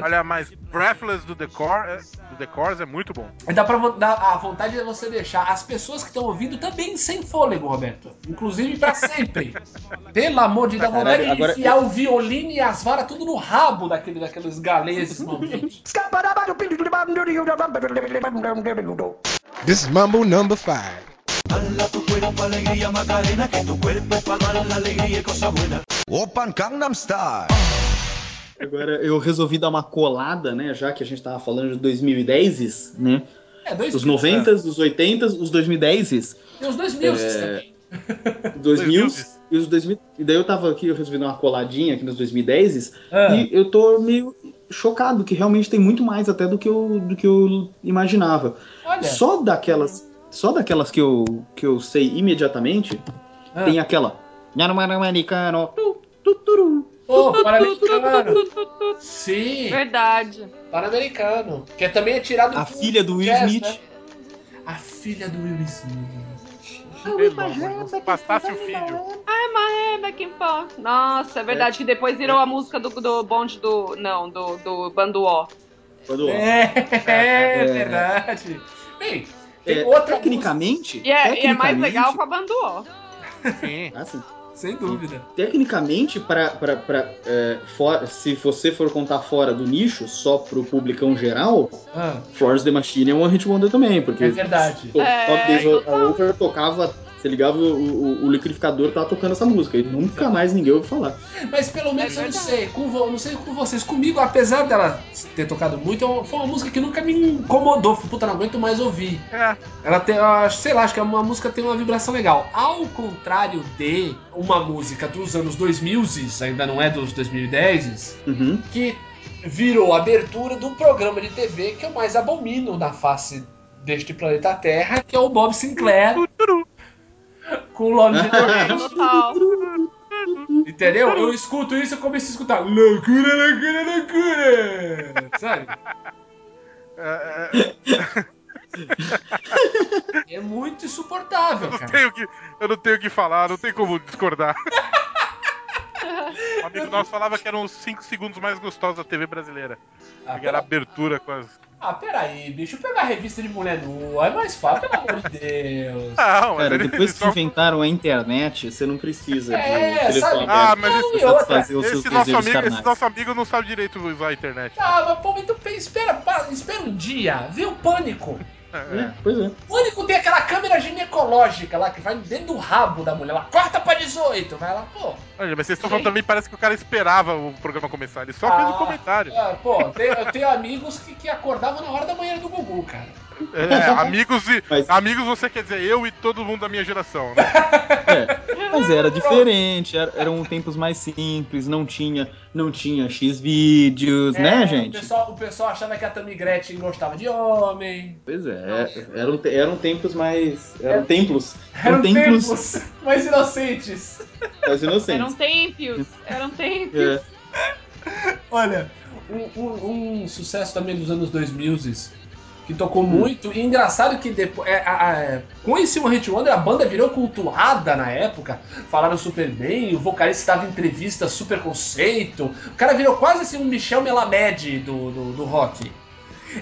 Olha, mas Breathless do The, Cor é, do The Course é muito bom. E dá pra a vontade é você deixar as pessoas que estão ouvindo também sem fôlego, Roberto. Inclusive pra sempre. Pelo amor de Deus, vontade de enfiar o violino e as varas tudo no rabo daquele, daqueles galeses malditos. This is Mumble number five. Open Gangnam Style. Agora eu resolvi dar uma colada, né? Já que a gente tava falando de 2010s, né? É, dois Os mil, 90s, os 80s, os 2010s, E os dois mil É, também. 2000 2000s. e os 2000. E daí eu tava aqui, eu resolvi dar uma coladinha aqui nos 2010s Ah, e eu tô meio chocado que realmente tem muito mais até do que eu, do que eu imaginava. olha. Só daquelas, só daquelas que eu, que eu sei imediatamente, Ah. tem aquela americano. Ô, Pan-Americano. Sim, Verdade. Pan-Americano. Que também é tirado a do filha do Will Smith. né? A filha do Will Smith. De Deus, se passasse o filho. Ai, and forth. Nossa, é verdade que depois virou a música do, do bonde do. Não, do, do bando O. Quando- É, é, É. verdade. Bem, tem É, outra tecnicamente, E é, e é mais tecnicamente- legal com a bando O. Sim. Ah, sim. música, sem dúvida. Tecnicamente, pra, pra, pra, é, for- se você for contar fora do nicho, só pro publicão geral, Ah, Florence The Machine é um hit wonder também, porque é verdade. to- É, Top Days total. Over tocava, você ligava o, o, o liquidificador tava tocando essa música, e nunca mais ninguém ouviu falar. Mas pelo menos É eu não sei, com vo- não sei com vocês. Comigo, apesar dela ter tocado muito, é foi uma música que nunca me incomodou. Puta, não aguento mais ouvir. É. Ela tem, sei lá, acho que uma música tem uma vibração legal. Ao contrário de uma música dos anos 2000, ainda não é dos 2010, Uhum. que virou a abertura do programa de TV que eu mais abomino na face deste planeta Terra, que é o Bob Sinclair. Com o Love Generation. Total. Entendeu? Eu escuto isso e começo a escutar loucura, loucura, loucura. Sabe? É, é, É muito insuportável, Eu não cara. tenho que, eu não tenho o que falar, não tem como discordar. Um amigo nosso falava que eram os 5 segundos mais gostosos da TV brasileira. Ah, Que era a abertura com as. Ah, peraí, bicho, pegar a revista de mulher nua é mais fácil, pelo amor de Deus. Não, mas Cara, depois que só- inventaram a internet, você não precisa de É, sabe? Ah, mas Não, esse, satisfazer os seus esse nosso amigo, esse nosso amigo não sabe direito usar a internet. Ah, mas pô, então pe- espera, espera um dia, vê o pânico. É, pois é. O pânico tem aquela câmera ginecológica lá que vai dentro do rabo da mulher lá, corta pra 18, vai lá, pô. Olha, mas vocês estão falando também, parece que o cara esperava o programa começar. Ele só fez um Ah, comentário. ah, pô, tem- eu tenho amigos que, que acordavam na hora da manhã do Gugu, cara. É, amigos e. Mas- Amigos, você quer dizer eu e todo mundo da minha geração, né? É, mas era diferente, era- eram tempos mais simples, não tinha, não tinha X vídeos, É, né, O gente? pessoal, o pessoal achava que a Tammy Gretchen gostava de homem. Pois é, eram, eram tempos mais. Eram templos. Eram templos tempos mais inocentes. mais Eram inocentes. tempos. Eram tempos. É. Olha, um, um- um sucesso também dos anos 2000 que tocou muito. E engraçado que depois. É, a- a- com esse One Hit Wonder, a banda virou cultuada na época. Falaram super bem, o vocalista estava em entrevista super conceito. O cara virou quase assim um Michel Melamed do, do, do rock.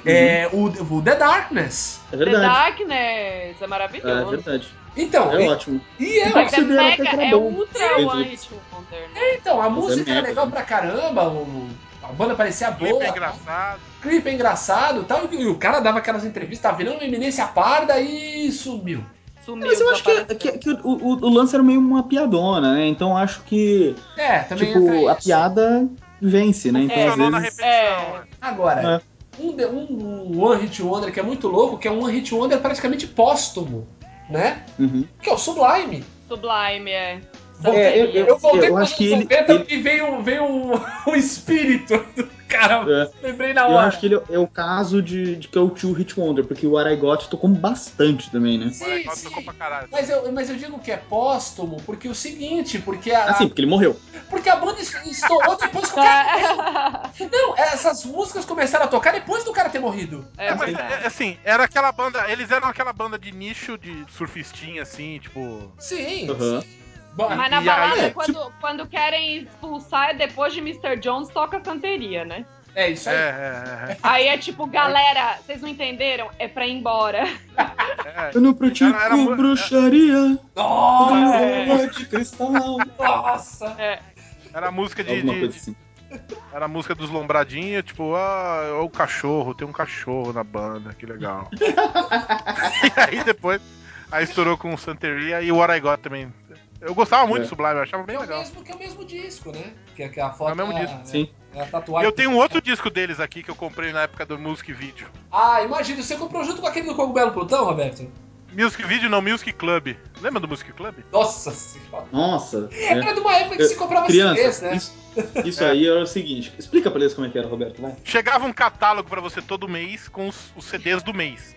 É, o, o The Darkness. É The verdade. Darkness é É maravilhoso. verdade. Então, É e, ótimo. e é, Mas é mega, que era é bom. ultra Dentro One. Hit Wonder, né? então, a Mas é música é mega, legal né? pra caramba. o- a banda parecia O clipe boa. é engraçado. O clipe é engraçado tal, e o cara dava aquelas entrevistas, tá virando uma eminência parda e sumiu. Sumiu, Mas eu acho que, que, que o, o, o lance era meio uma piadona, né? Então acho que, É, também tipo, entra a isso. piada vence, né? Então Funcionou às na vezes. É. né? Agora, um, de- um, um One Hit Wonder que é muito louco, que é um One Hit Wonder praticamente póstumo, né? Uhum. Que é o Sublime. Sublime, é. É, eu- Santeria. Eu voltei Eu acho que ele- 90 ele- e veio, veio um, um espírito do cara. É. Lembrei na Eu hora. acho que ele é o caso de, de que é o Tio Hit Wonder, porque o What I Got tocou bastante também, né? O Sim, sim. tocou pra caralho. Mas eu, mas eu digo que é póstumo porque é o seguinte, porque a, Assim, porque ele morreu. porque a banda es- estourou depois que o cara. Não, essas músicas começaram a tocar depois do cara ter morrido. É, É, mas verdade. é, assim, era aquela banda. Eles eram aquela banda de nicho de surfistinha, assim, tipo. Sim. Aham. sim. Bom, Mas na balada, aí, quando, quando querem expulsar, é depois de Mr. Jones, toca santeria, né? É isso É, aí. é, Aí é tipo, galera, vocês não entenderam? É pra ir embora. é, é. Eu não pratico Era- bruxaria, Nossa! bola de cristal. Nossa! Era a música de. De- assim. era a música dos lombradinhos, tipo, ah, é o cachorro, tem um cachorro na banda, que legal. e aí depois, aí estourou com o Santeria e o What I Got também. Eu gostava muito É. do Sublime, eu achava bem É o legal. mesmo que é o mesmo disco, né? Que é que a foto É o mesmo a- disco. Sim. É a E tatuagem. eu tenho um outro disco deles aqui que eu comprei na época do Music Video. Ah, imagina, você comprou junto com aquele do Cogumelo Plutão, Roberto? Music Video não, Music Club. Lembra do Music Club? Nossa senhora. Nossa. é. Era de uma época que se comprava Criança, CDs, né? isso, isso aí era o seguinte. Explica pra eles como é que era, Roberto, vai. Chegava um catálogo pra você todo mês com os, os CDs do mês.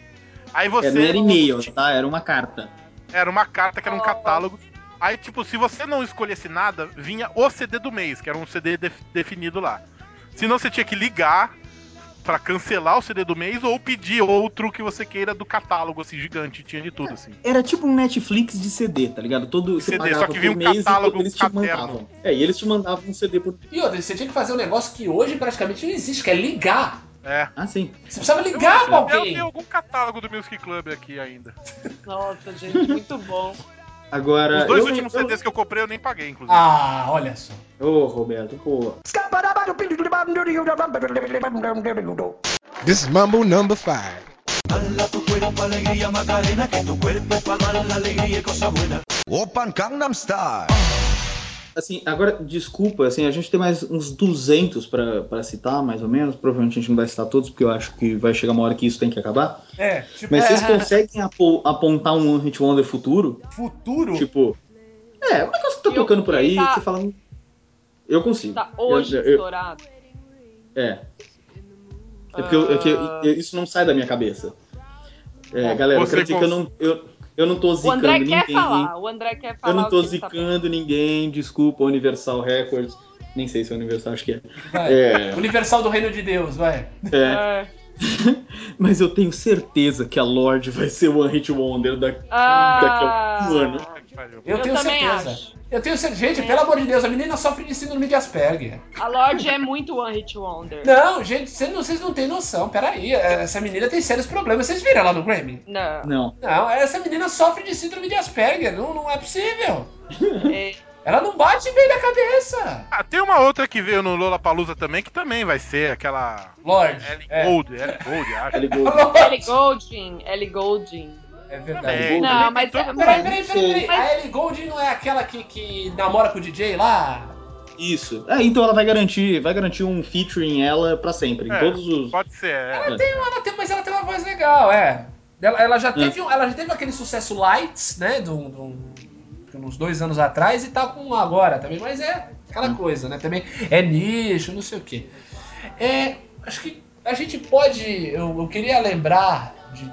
Aí você. É, não era e-mail, tá? Era uma carta. Era uma carta que era um Oh. catálogo. Aí, tipo, se você não escolhesse nada, vinha o CD do mês, que era um CD def- definido lá. Senão você tinha que ligar pra cancelar o CD do mês ou pedir outro que você queira do catálogo, assim, gigante. Tinha de tudo, assim. Era tipo um Netflix de CD, tá ligado? Todo CD, só que vinha um mês catálogo e eles te mandavam. É, e eles te mandavam um CD por. E outra, você tinha que fazer um negócio que hoje praticamente não existe, que é ligar. É. Ah, sim. Você precisava ligar pra Eu alguém. tenho algum catálogo do Music Club aqui ainda. Nossa, gente, muito bom. Agora. Os dois eu, últimos eu, CDs que eu comprei eu nem paguei, inclusive. Ah, olha só. Ô, Roberto, pô. This is Mumble number five. Open Gangnam Style. Assim, agora, desculpa, assim, a gente tem mais uns 200 pra, pra citar, mais ou menos. Provavelmente a gente não vai citar todos, porque eu acho que vai chegar uma hora que isso tem que acabar. É, tipo, Mas vocês conseguem apo- apontar um One Hit Wonder futuro? futuro. Tipo. É, um negócio que tá Eu- tocando por aí, tá- que você fala. "Hum, Eu consigo. Tá hoje Eu- eu- estourado. É. É porque eu- é que Ah. eu- isso não sai da minha cabeça. É, galera, eu Você quero dizer que eu não, eu, eu não tô O zicando André ninguém. quer falar, o André quer falar. Eu não tô o tá zicando ninguém, desculpa, Universal Records. Nem sei se é Universal, acho que é. Vai. É, Universal do Reino de Deus, vai. é. É. Mas eu tenho certeza que a Lorde vai ser o One Hit Wonder da- daqui a Ah, um ano. Eu, Eu tenho também certeza. acho. Eu tenho certeza. Gente, pelo amor de Deus, a menina sofre de síndrome de Asperger. A Lorde é muito One Hit Wonder. Não, gente, vocês não, vocês não têm noção. Peraí, essa menina tem sérios problemas. Vocês viram ela no Grammy? Não. Não. Não, essa menina sofre de síndrome de Asperger. Não, não é possível. É, Ela não bate bem na cabeça. Ah, tem uma outra que veio no Lollapalooza também, que também vai ser aquela Lorde. Ellie É, Gold, Ellie Gold, acho. Ellie Goulding. Lorde. Ellie Goulding. Ellie Goulding. É verdade. Também. Não, mas... Todo- Peraí, peraí, peraí, peraí. Mas- A Ellie Goulding não é aquela que, que namora com o DJ lá? Isso. É, então ela vai garantir, vai garantir um featuring ela pra sempre. Em É. todos os. Pode ser, é. Ela tem, ela tem, mas ela tem uma voz legal, é. Ela, ela já teve, um- ela já teve aquele sucesso Lights, né? Do, do- uns dois anos atrás e tá com um agora também, mas é aquela coisa, né? Também é nicho, não sei o quê. É, acho que a gente pode. Eu, eu queria lembrar de,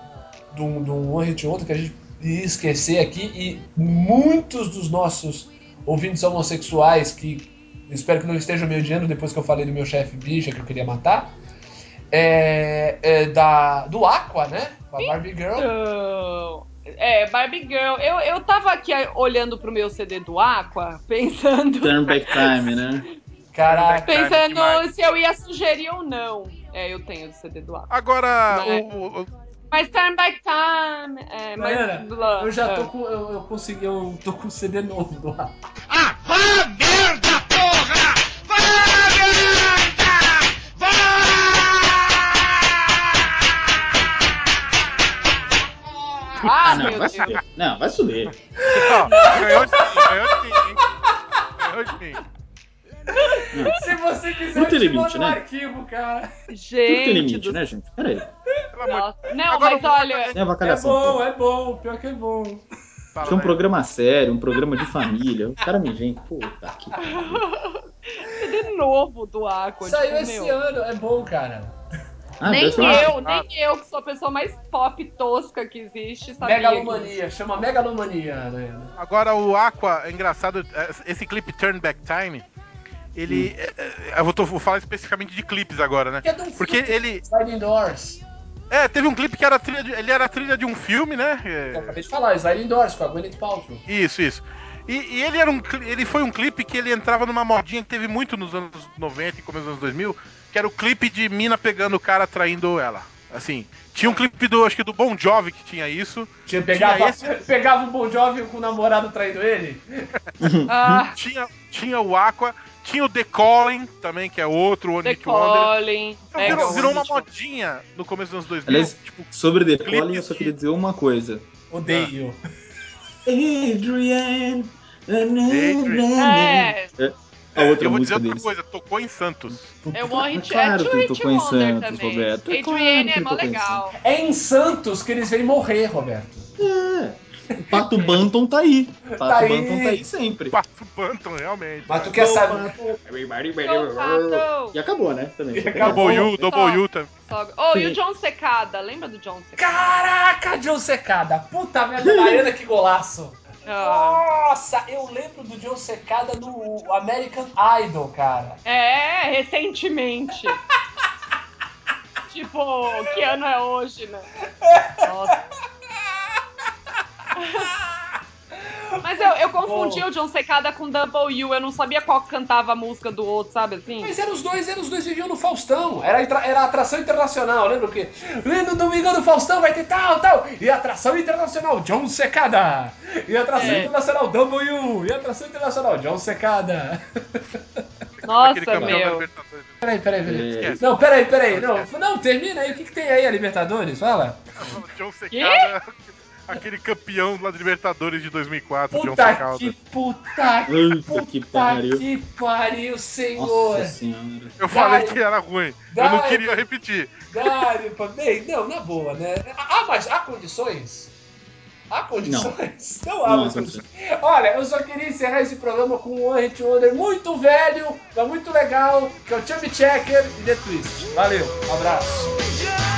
de, um, de um Hit Wonder que a gente ia esquecer aqui e muitos dos nossos ouvintes homossexuais que espero que não estejam me odiando depois que eu falei do meu chefe bicha que eu queria matar. É, é da, do Aqua, né? Com a Barbie Girl. Então, é, Barbie Girl. Eu, eu tava aqui olhando pro meu CD do Aqua, pensando, Turn Back Time, né? Caraca. pensando demais. se eu ia sugerir ou não. É, eu tenho o CD do Aqua. Agora, o- o- Mas Turn Back Time. É, mas. Galera, blá, eu já é. tô com. Eu, eu consegui, eu tô com CD novo do Aqua. Ah, não, meu vai Deus. Não, vai subir. Ó, ganhou de mim, ganhou de mim, hein? Ganhou de mim. Se você quiser, eu tem te limite, um né? arquivo, cara. Tudo tem Gente limite, do né, gente? Pera aí. Nossa. Não, Agora mas eu olha. Sem É bom, pô. é bom. Pior que é bom. Fala, Isso é um programa sério, um programa de família. O cara me vem, puta que pariu. CD novo do Aqua. Saiu tipo, esse meu. ano, é bom, cara. Ah, Nem uma- eu, nem eu, que sou a pessoa mais pop tosca que existe, sabia Megalomania, chama Megalomania, né? Agora o Aqua, é engraçado, é, esse clipe Turn Back Time, ele. é, é, eu vou, tô- vou falar especificamente de clipes agora, né? É um Porque filme, ele. Sliding Doors. É, teve um clipe que era trilha de, ele era trilha de um filme, né? Eu acabei de falar, Sliding Doors com a Gwyneth Paltrow. Isso, isso. E, e ele era um ele foi um clipe que ele entrava numa modinha que teve muito nos anos 90 e começo dos anos 2000, que era o clipe de mina pegando o cara traindo ela. Assim, tinha um clipe do acho que do Bon Jovi que tinha isso. Tinha, pegava, Tinha esse- pegava o Bon Jovi com o namorado traindo ele. Ah, Tinha, tinha o Aqua, tinha o The Calling também, que é outro One The Hit Wonder. Calling. Então, virou, virou uma modinha no começo dos anos 2000. Aliás, tipo, sobre The Calling, eu só queria dizer uma coisa. Odeio. Adrian. É, A outra eu vou dizer música outra deles. coisa, tocou em Santos. é o One Hit, Claro é que tocou em Santos, também. Roberto, é claro que é mó legal. É em Santos que eles vêm morrer, Roberto. É. O Pato Banton tá aí. O Pato Tá aí. Banton tá aí sempre. Pato Bantam, realmente. Mas tu quer saber. E acabou, né? Também. Acabou. Double U, Double Só. U também. Oh, e Sim. o John Secada, lembra do John Secada? Caraca, John Secada. Puta merda, Mariana, que golaço. Ah. Nossa, eu lembro do John Secada no American Idol, cara. É, recentemente. tipo, que ano é hoje, né? Nossa. Mas eu, eu confundi o John Secada com Double U, eu não sabia qual que cantava a música do outro, sabe assim? Mas eram os dois, eram os dois viviam no Faustão. Era, era atração internacional, lembra o quê? No Domingão do Faustão vai ter tal, tal. E atração internacional, John Secada. E atração É. internacional, W. E atração internacional, John Secada. Nossa, campeão da meu. Peraí, peraí, peraí. É. Esquece. Não, peraí, peraí. Não, não, termina aí. O que, que tem aí a Libertadores? Fala. John Secada, aquele campeão lá de Libertadores de 2004, John Puta Secada. que puta que Puta que puta pariu. que pariu, senhor. Nossa senhora. Eu falei Dário. que era ruim. Eu não Dário. queria repetir. Dário, bem, não, na boa, né? Ah, mas há condições? Há condições? Não, há Não há mais condições. Olha, eu só queria encerrar esse programa com um One Hit Wonder muito velho, mas muito legal, que é o Chubby Checker e The Twist. Valeu, um abraço.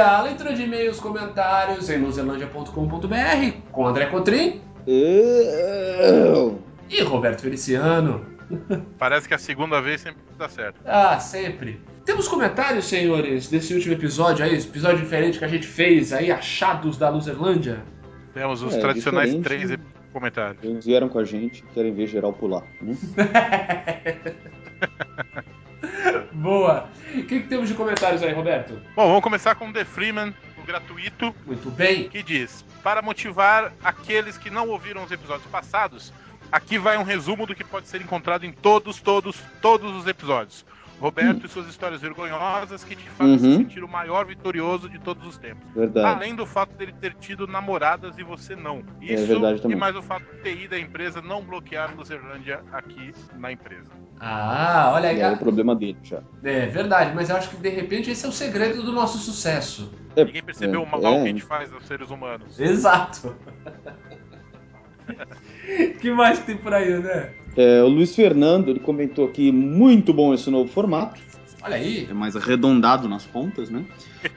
Luzerlândia, a leitura de e-mails, comentários em luzerlândia.com.br com André Cotrim Eu- e Roberto Feliciano. Parece que a segunda vez sempre dá certo. Ah, sempre. Temos comentários, senhores, desse último episódio aí, esse episódio diferente que a gente fez aí, achados da Luzerlândia. Temos os É, tradicionais três comentários. Eles vieram com a gente, querem ver geral pular. Né? Que, que temos de comentários aí, Roberto? Bom, vamos começar com o The Freeman, o gratuito, Muito bem. que diz: Para motivar aqueles que não ouviram os episódios passados, aqui vai um resumo do que pode ser encontrado em todos, todos, todos os episódios. Roberto e suas histórias vergonhosas que te fazem se Uhum. sentir o maior vitorioso de todos os tempos. Verdade. Além do fato dele ter tido namoradas e você não. Isso verdade e também. mais o fato de TI da empresa não bloquear Luzerlândia aqui na empresa. Ah, olha aí. É o problema dele já. É verdade, mas eu acho que de repente esse é o segredo do nosso sucesso. É, Ninguém percebeu é, o mal é. que a gente faz aos seres humanos. Exato. que mais que tem por aí, né? É, o Luiz Fernando, ele comentou aqui, muito bom esse novo formato. Olha aí. É mais arredondado nas pontas, né?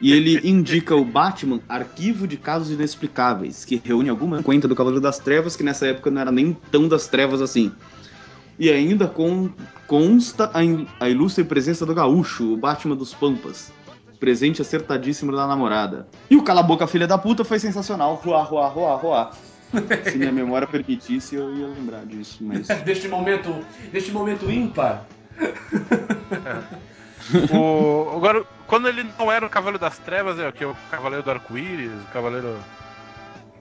E ele indica o Batman Arquivo de Casos Inexplicáveis, que reúne alguma conta do Cavaleiro das Trevas, que nessa época não era nem tão das trevas assim. E ainda com, consta a, in- a ilustre presença do Gaúcho, o Batman dos Pampas. Presente acertadíssimo da namorada. E o Cala a Boca Filha da Puta foi sensacional. Ruá, ruá, ruá, ruá. Se minha memória permitisse, eu ia lembrar disso, mas... Deste momento, deste momento ímpar. O, agora, quando ele não era o Cavaleiro das Trevas, é o que? O Cavaleiro do Arco-Íris, o Cavaleiro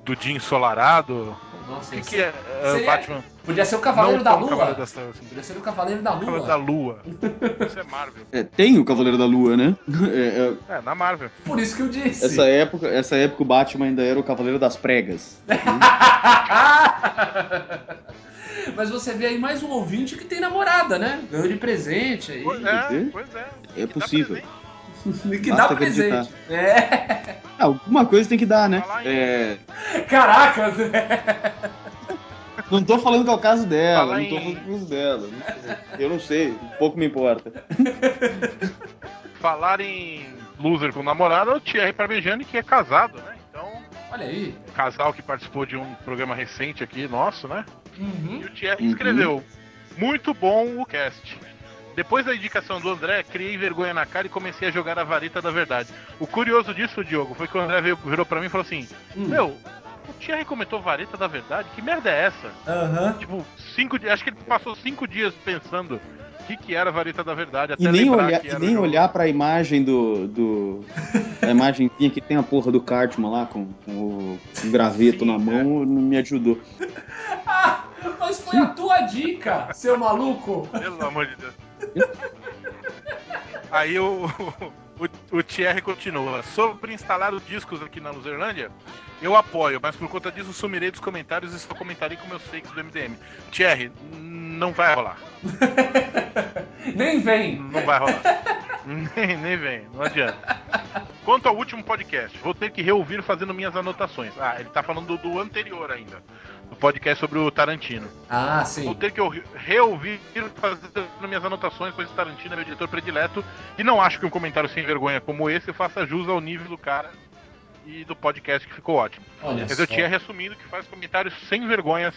do Dia Ensolarado. Nossa, O que, que é, é seria- Batman? Podia ser o Cavaleiro não da Lua. Cavaleiro das Trevas, assim. Podia ser o Cavaleiro da Lua. Cavaleiro da Lua. Isso é Marvel. É, tem o Cavaleiro da Lua, né? É, é, É, na Marvel. Por isso que eu disse. Essa época, essa época o Batman ainda era o Cavaleiro das Pregas. Mas você vê aí mais um ouvinte que tem namorada, né? Ganhou de presente aí. Pois é, pois é. É Que dá possível. presente. Que Basta dá presente. É. Ah, alguma coisa tem que dar, né? É, Caraca. Não tô falando que é o caso dela, Falar não tô em- falando que é o caso dela. Eu não sei, pouco me importa. Falar em loser com namorada, é o Thierry Parmegiani, que é casado, né? Então, Olha aí. casal que participou de um programa recente aqui, nosso, né? E Uhum. o Thierry Uhum. escreveu: Muito bom o cast. Depois da indicação do André, criei vergonha na cara e comecei a jogar a varita da verdade. O curioso disso, Diogo, foi que o André veio, virou pra mim e falou assim: Hum. Meu, o Thierry comentou varita da verdade? Que merda é essa? Aham. Tipo, cinco dias. Acho que ele passou cinco dias pensando o que, que era a varita da verdade. Até E nem, olhar, que e nem olhar pra imagem do. do a imagenzinha que tem a porra do Cartman lá com, com o o graveto Sim, na mão não me ajudou. Ah, mas foi a tua dica, seu maluco. Pelo amor de Deus. Aí o, o, o Thierry continua. Sobre instalar os discos aqui na Luzerlândia, eu apoio, mas por conta disso sumirei dos comentários e só comentarei com meus fakes do MDM. Thierry, não vai rolar. Nem vem. Não vai rolar. nem, nem vem, não adianta. Quanto ao último podcast, vou ter que reouvir fazendo minhas anotações. Ah, ele tá falando do, do anterior ainda. Do podcast sobre o Tarantino. Ah, Vou sim. ter que ouvi- reouvir fazendo minhas anotações, pois Tarantino é meu diretor predileto. E não acho que um comentário sem vergonha como esse faça jus ao nível do cara e do podcast que ficou ótimo. Olha Quer dizer, eu só. tinha resumindo que faz comentários sem vergonhas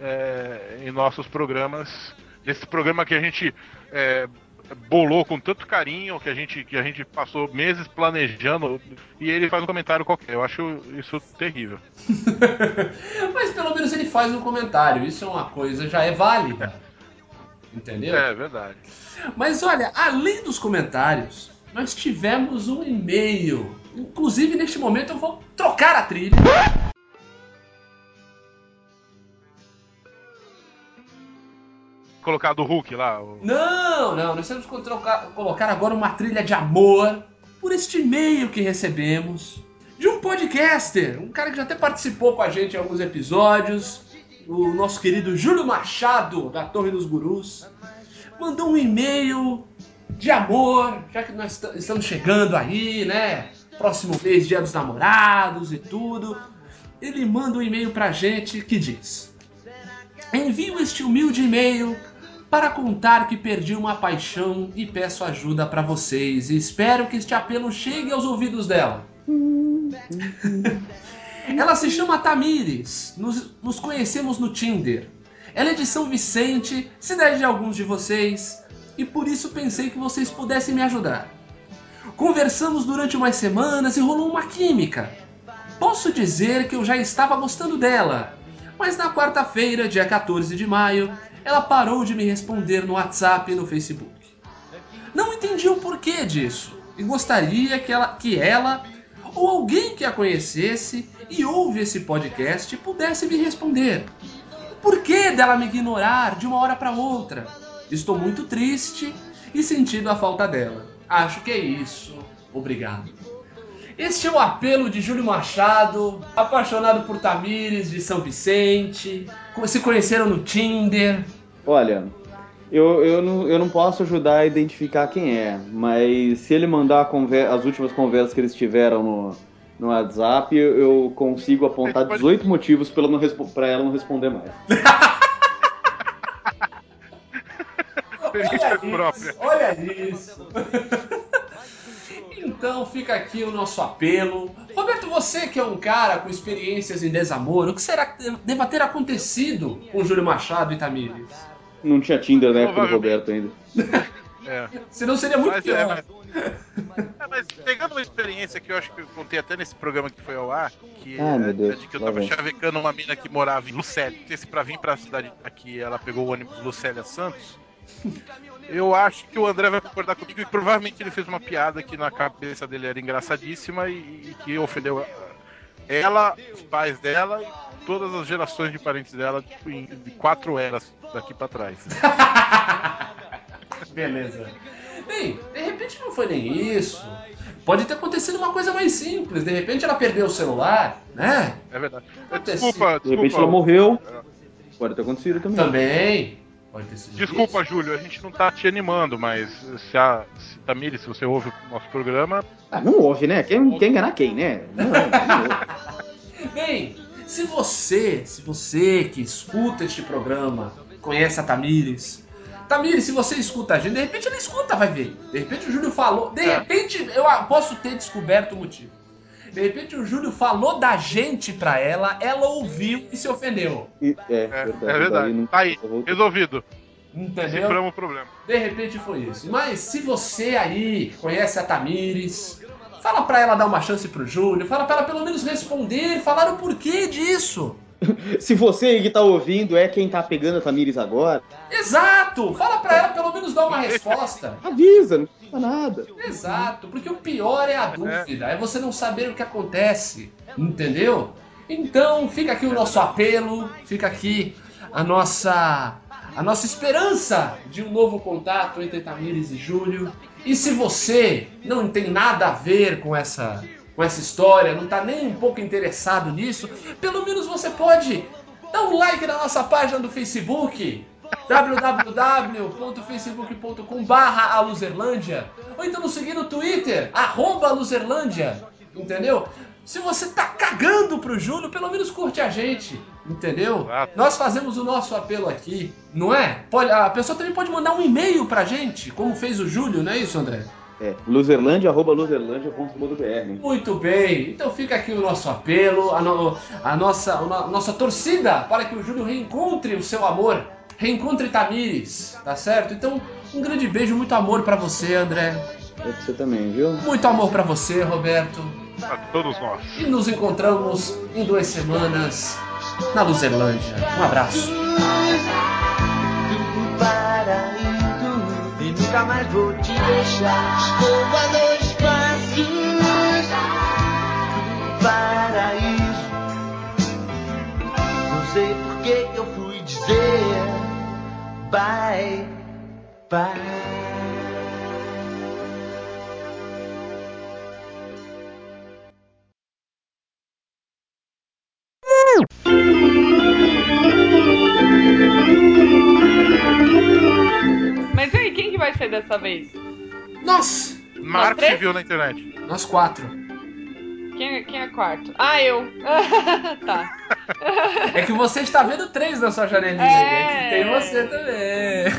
é, em nossos programas. Desse programa que a gente é, bolou com tanto carinho, que a, gente, que a gente passou meses planejando, e ele faz um comentário qualquer. Eu acho isso terrível. Mas pelo menos ele faz um comentário. Isso é uma coisa, já é válida. Entendeu? É verdade. Mas olha, além dos comentários, nós tivemos um e-mail. Inclusive, neste momento, eu vou trocar a trilha. Colocar do Hulk lá. o- Não, não, nós temos que trocar- colocar agora uma trilha de amor por este e-mail que recebemos de um podcaster, um cara que já até participou com a gente em alguns episódios. o nosso querido Júlio Machado, da Torre dos Gurus, mandou um e-mail de amor, já que nós est- estamos chegando aí, né? Próximo mês, Dia dos Namorados e tudo. Ele manda um e-mail pra gente que diz: Envio este humilde e-mail para contar que perdi uma paixão e peço ajuda pra vocês. E espero que este apelo chegue aos ouvidos dela. Ela se chama Tamires. Nos, nos conhecemos no Tinder. Ela é de São Vicente, cidade de alguns de vocês, e por isso pensei que vocês pudessem me ajudar. Conversamos durante umas semanas e rolou uma química. Posso dizer que eu já estava gostando dela, mas na quarta-feira, dia 14 de maio, ela parou de me responder no WhatsApp e no Facebook. Não entendi o porquê disso e gostaria que ela, que ela ou alguém que a conhecesse e ouve esse podcast pudesse me responder. O porquê dela me ignorar de uma hora para outra? Estou muito triste e sentindo a falta dela. Acho que é isso. Obrigado. Este é o apelo de Júlio Machado, apaixonado por Tamires de São Vicente, se conheceram no Tinder. Olha, eu, eu, não, eu não posso ajudar a identificar quem é, mas se ele mandar a conver- as últimas conversas que eles tiveram no, no WhatsApp, eu, eu consigo apontar 18 motivos pra ela não, responder mais. Olha isso, olha isso. Então fica aqui o nosso apelo. Roberto, você que é um cara com experiências em desamor, o que será que deva ter acontecido com Júlio Machado e Tamires? Não tinha Tinder na época do. Roberto ainda. É. Senão seria muito Mas, é, pior. mas, é, mas pegando uma experiência que eu acho que eu contei até nesse programa que foi ao ar, que Ai, meu é Deus, de que eu tava vem. chavecando uma mina que morava em Lucélia. Se pra vir pra cidade aqui, ela pegou o ônibus Lucélia Santos. Eu acho que o André vai concordar comigo e provavelmente ele fez uma piada que na cabeça dele era engraçadíssima e, e que ofendeu ela, os pais dela e todas as gerações de parentes dela tipo, em de quatro eras daqui pra trás. Beleza. Bem, de repente não foi nem isso. Pode ter acontecido uma coisa mais simples. De repente ela perdeu o celular, né? É verdade. Aconteceu. Desculpa, De repente desculpa. ela morreu. Pode ter acontecido também. Também. Pode ter sido Desculpa, isso. Júlio, a gente não tá te animando, mas se a se Tamires, se você ouve o nosso programa, Ah, não ouve, né? Quem quer enganar quem, né? Não, não ouve. Bem, se você, se você que escuta este programa, conhece a Tamires, Tamires, se você escuta a gente, de repente ela escuta, vai ver. De repente o Júlio falou, de É. repente eu posso ter descoberto o motivo. De repente o Júlio falou da gente pra ela, ela ouviu e se ofendeu. E- É, é, verdade. é verdade. não- Tá aí, resolvido. Entendeu? Ciframos o problema. De repente foi isso. Mas se você aí conhece a Tamires, fala pra ela dar uma chance pro Júlio, fala pra ela pelo menos responder, falar o porquê disso. Se você que tá ouvindo é quem tá pegando a Tamires agora, Exato! Fala pra ela pelo menos dar uma resposta. avisa, não custa nada. Exato, porque o pior é a dúvida, é você não saber o que acontece, entendeu? Então fica aqui o nosso apelo, fica aqui a nossa a nossa esperança de um novo contato entre Tamires e Júlio. E se você não tem nada a ver com essa com essa história, não tá nem um pouco interessado nisso, pelo menos você pode dar um like na nossa página do Facebook www.facebook.com barra aluzerlândia ou então nos seguir no Twitter, arroba aluzerlândia, entendeu? Se você tá cagando pro Júlio, pelo menos curte a gente, entendeu? Nós fazemos o nosso apelo aqui, não é? Pode, a pessoa também pode mandar um e-mail pra gente, como fez o Júlio, não é isso, André? É, arroba loserlandia.com.br. Muito bem, então fica aqui o nosso apelo, a, no- a nossa, a no- nossa torcida para que o Júlio reencontre o seu amor, reencontre Tamires, tá certo? Então, um grande beijo, muito amor pra você, André, É você também, viu? muito amor pra você, Roberto, A todos nós. e nos encontramos em duas semanas na Luzerlândia. Um abraço. E nunca mais vou te deixar. Estou a dois passos do paraíso. Não sei por que eu fui dizer bye, bye. Ser dessa vez? Nossa! Marcos três? viu na internet. Nós quatro. Quem, quem é quarto? Ah, eu. tá. É que você está vendo três na sua janelinha. É. É. que tem você também. É,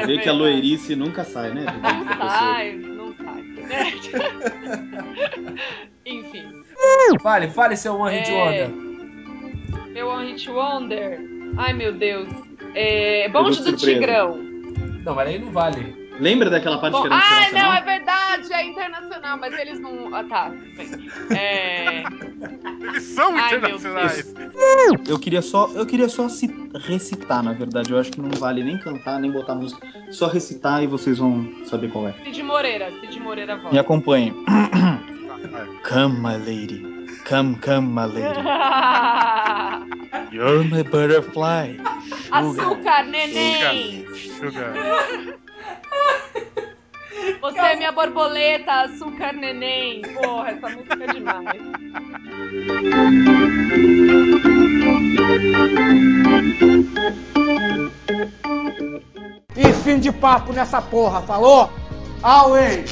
Você vê que a loirice nunca sai, né? Não sai, não sai. Enfim. Fale, fale seu One Hit É. Wonder. Meu One Hit Wonder. Ai, meu Deus. É, Bonde de do surpresa. Tigrão. Não, mas aí não vale. Lembra daquela parte Bom, que era internacional? não, é verdade, é internacional, mas eles não. Ah, tá, bem. É. Eles são Ai, internacionais. Eu queria só, eu queria só ci- recitar, na verdade. Eu acho que não vale nem cantar, nem botar música. Só recitar e vocês vão saber qual é. Cid Moreira, Cid Moreira Me volta. acompanhem. Come, my lady. Come, come, my lady. You're my butterfly. Açúcar, neném! Sugar. Você é minha borboleta, açúcar, neném! Porra, essa música é demais. E fim de papo nessa porra, falou? Away!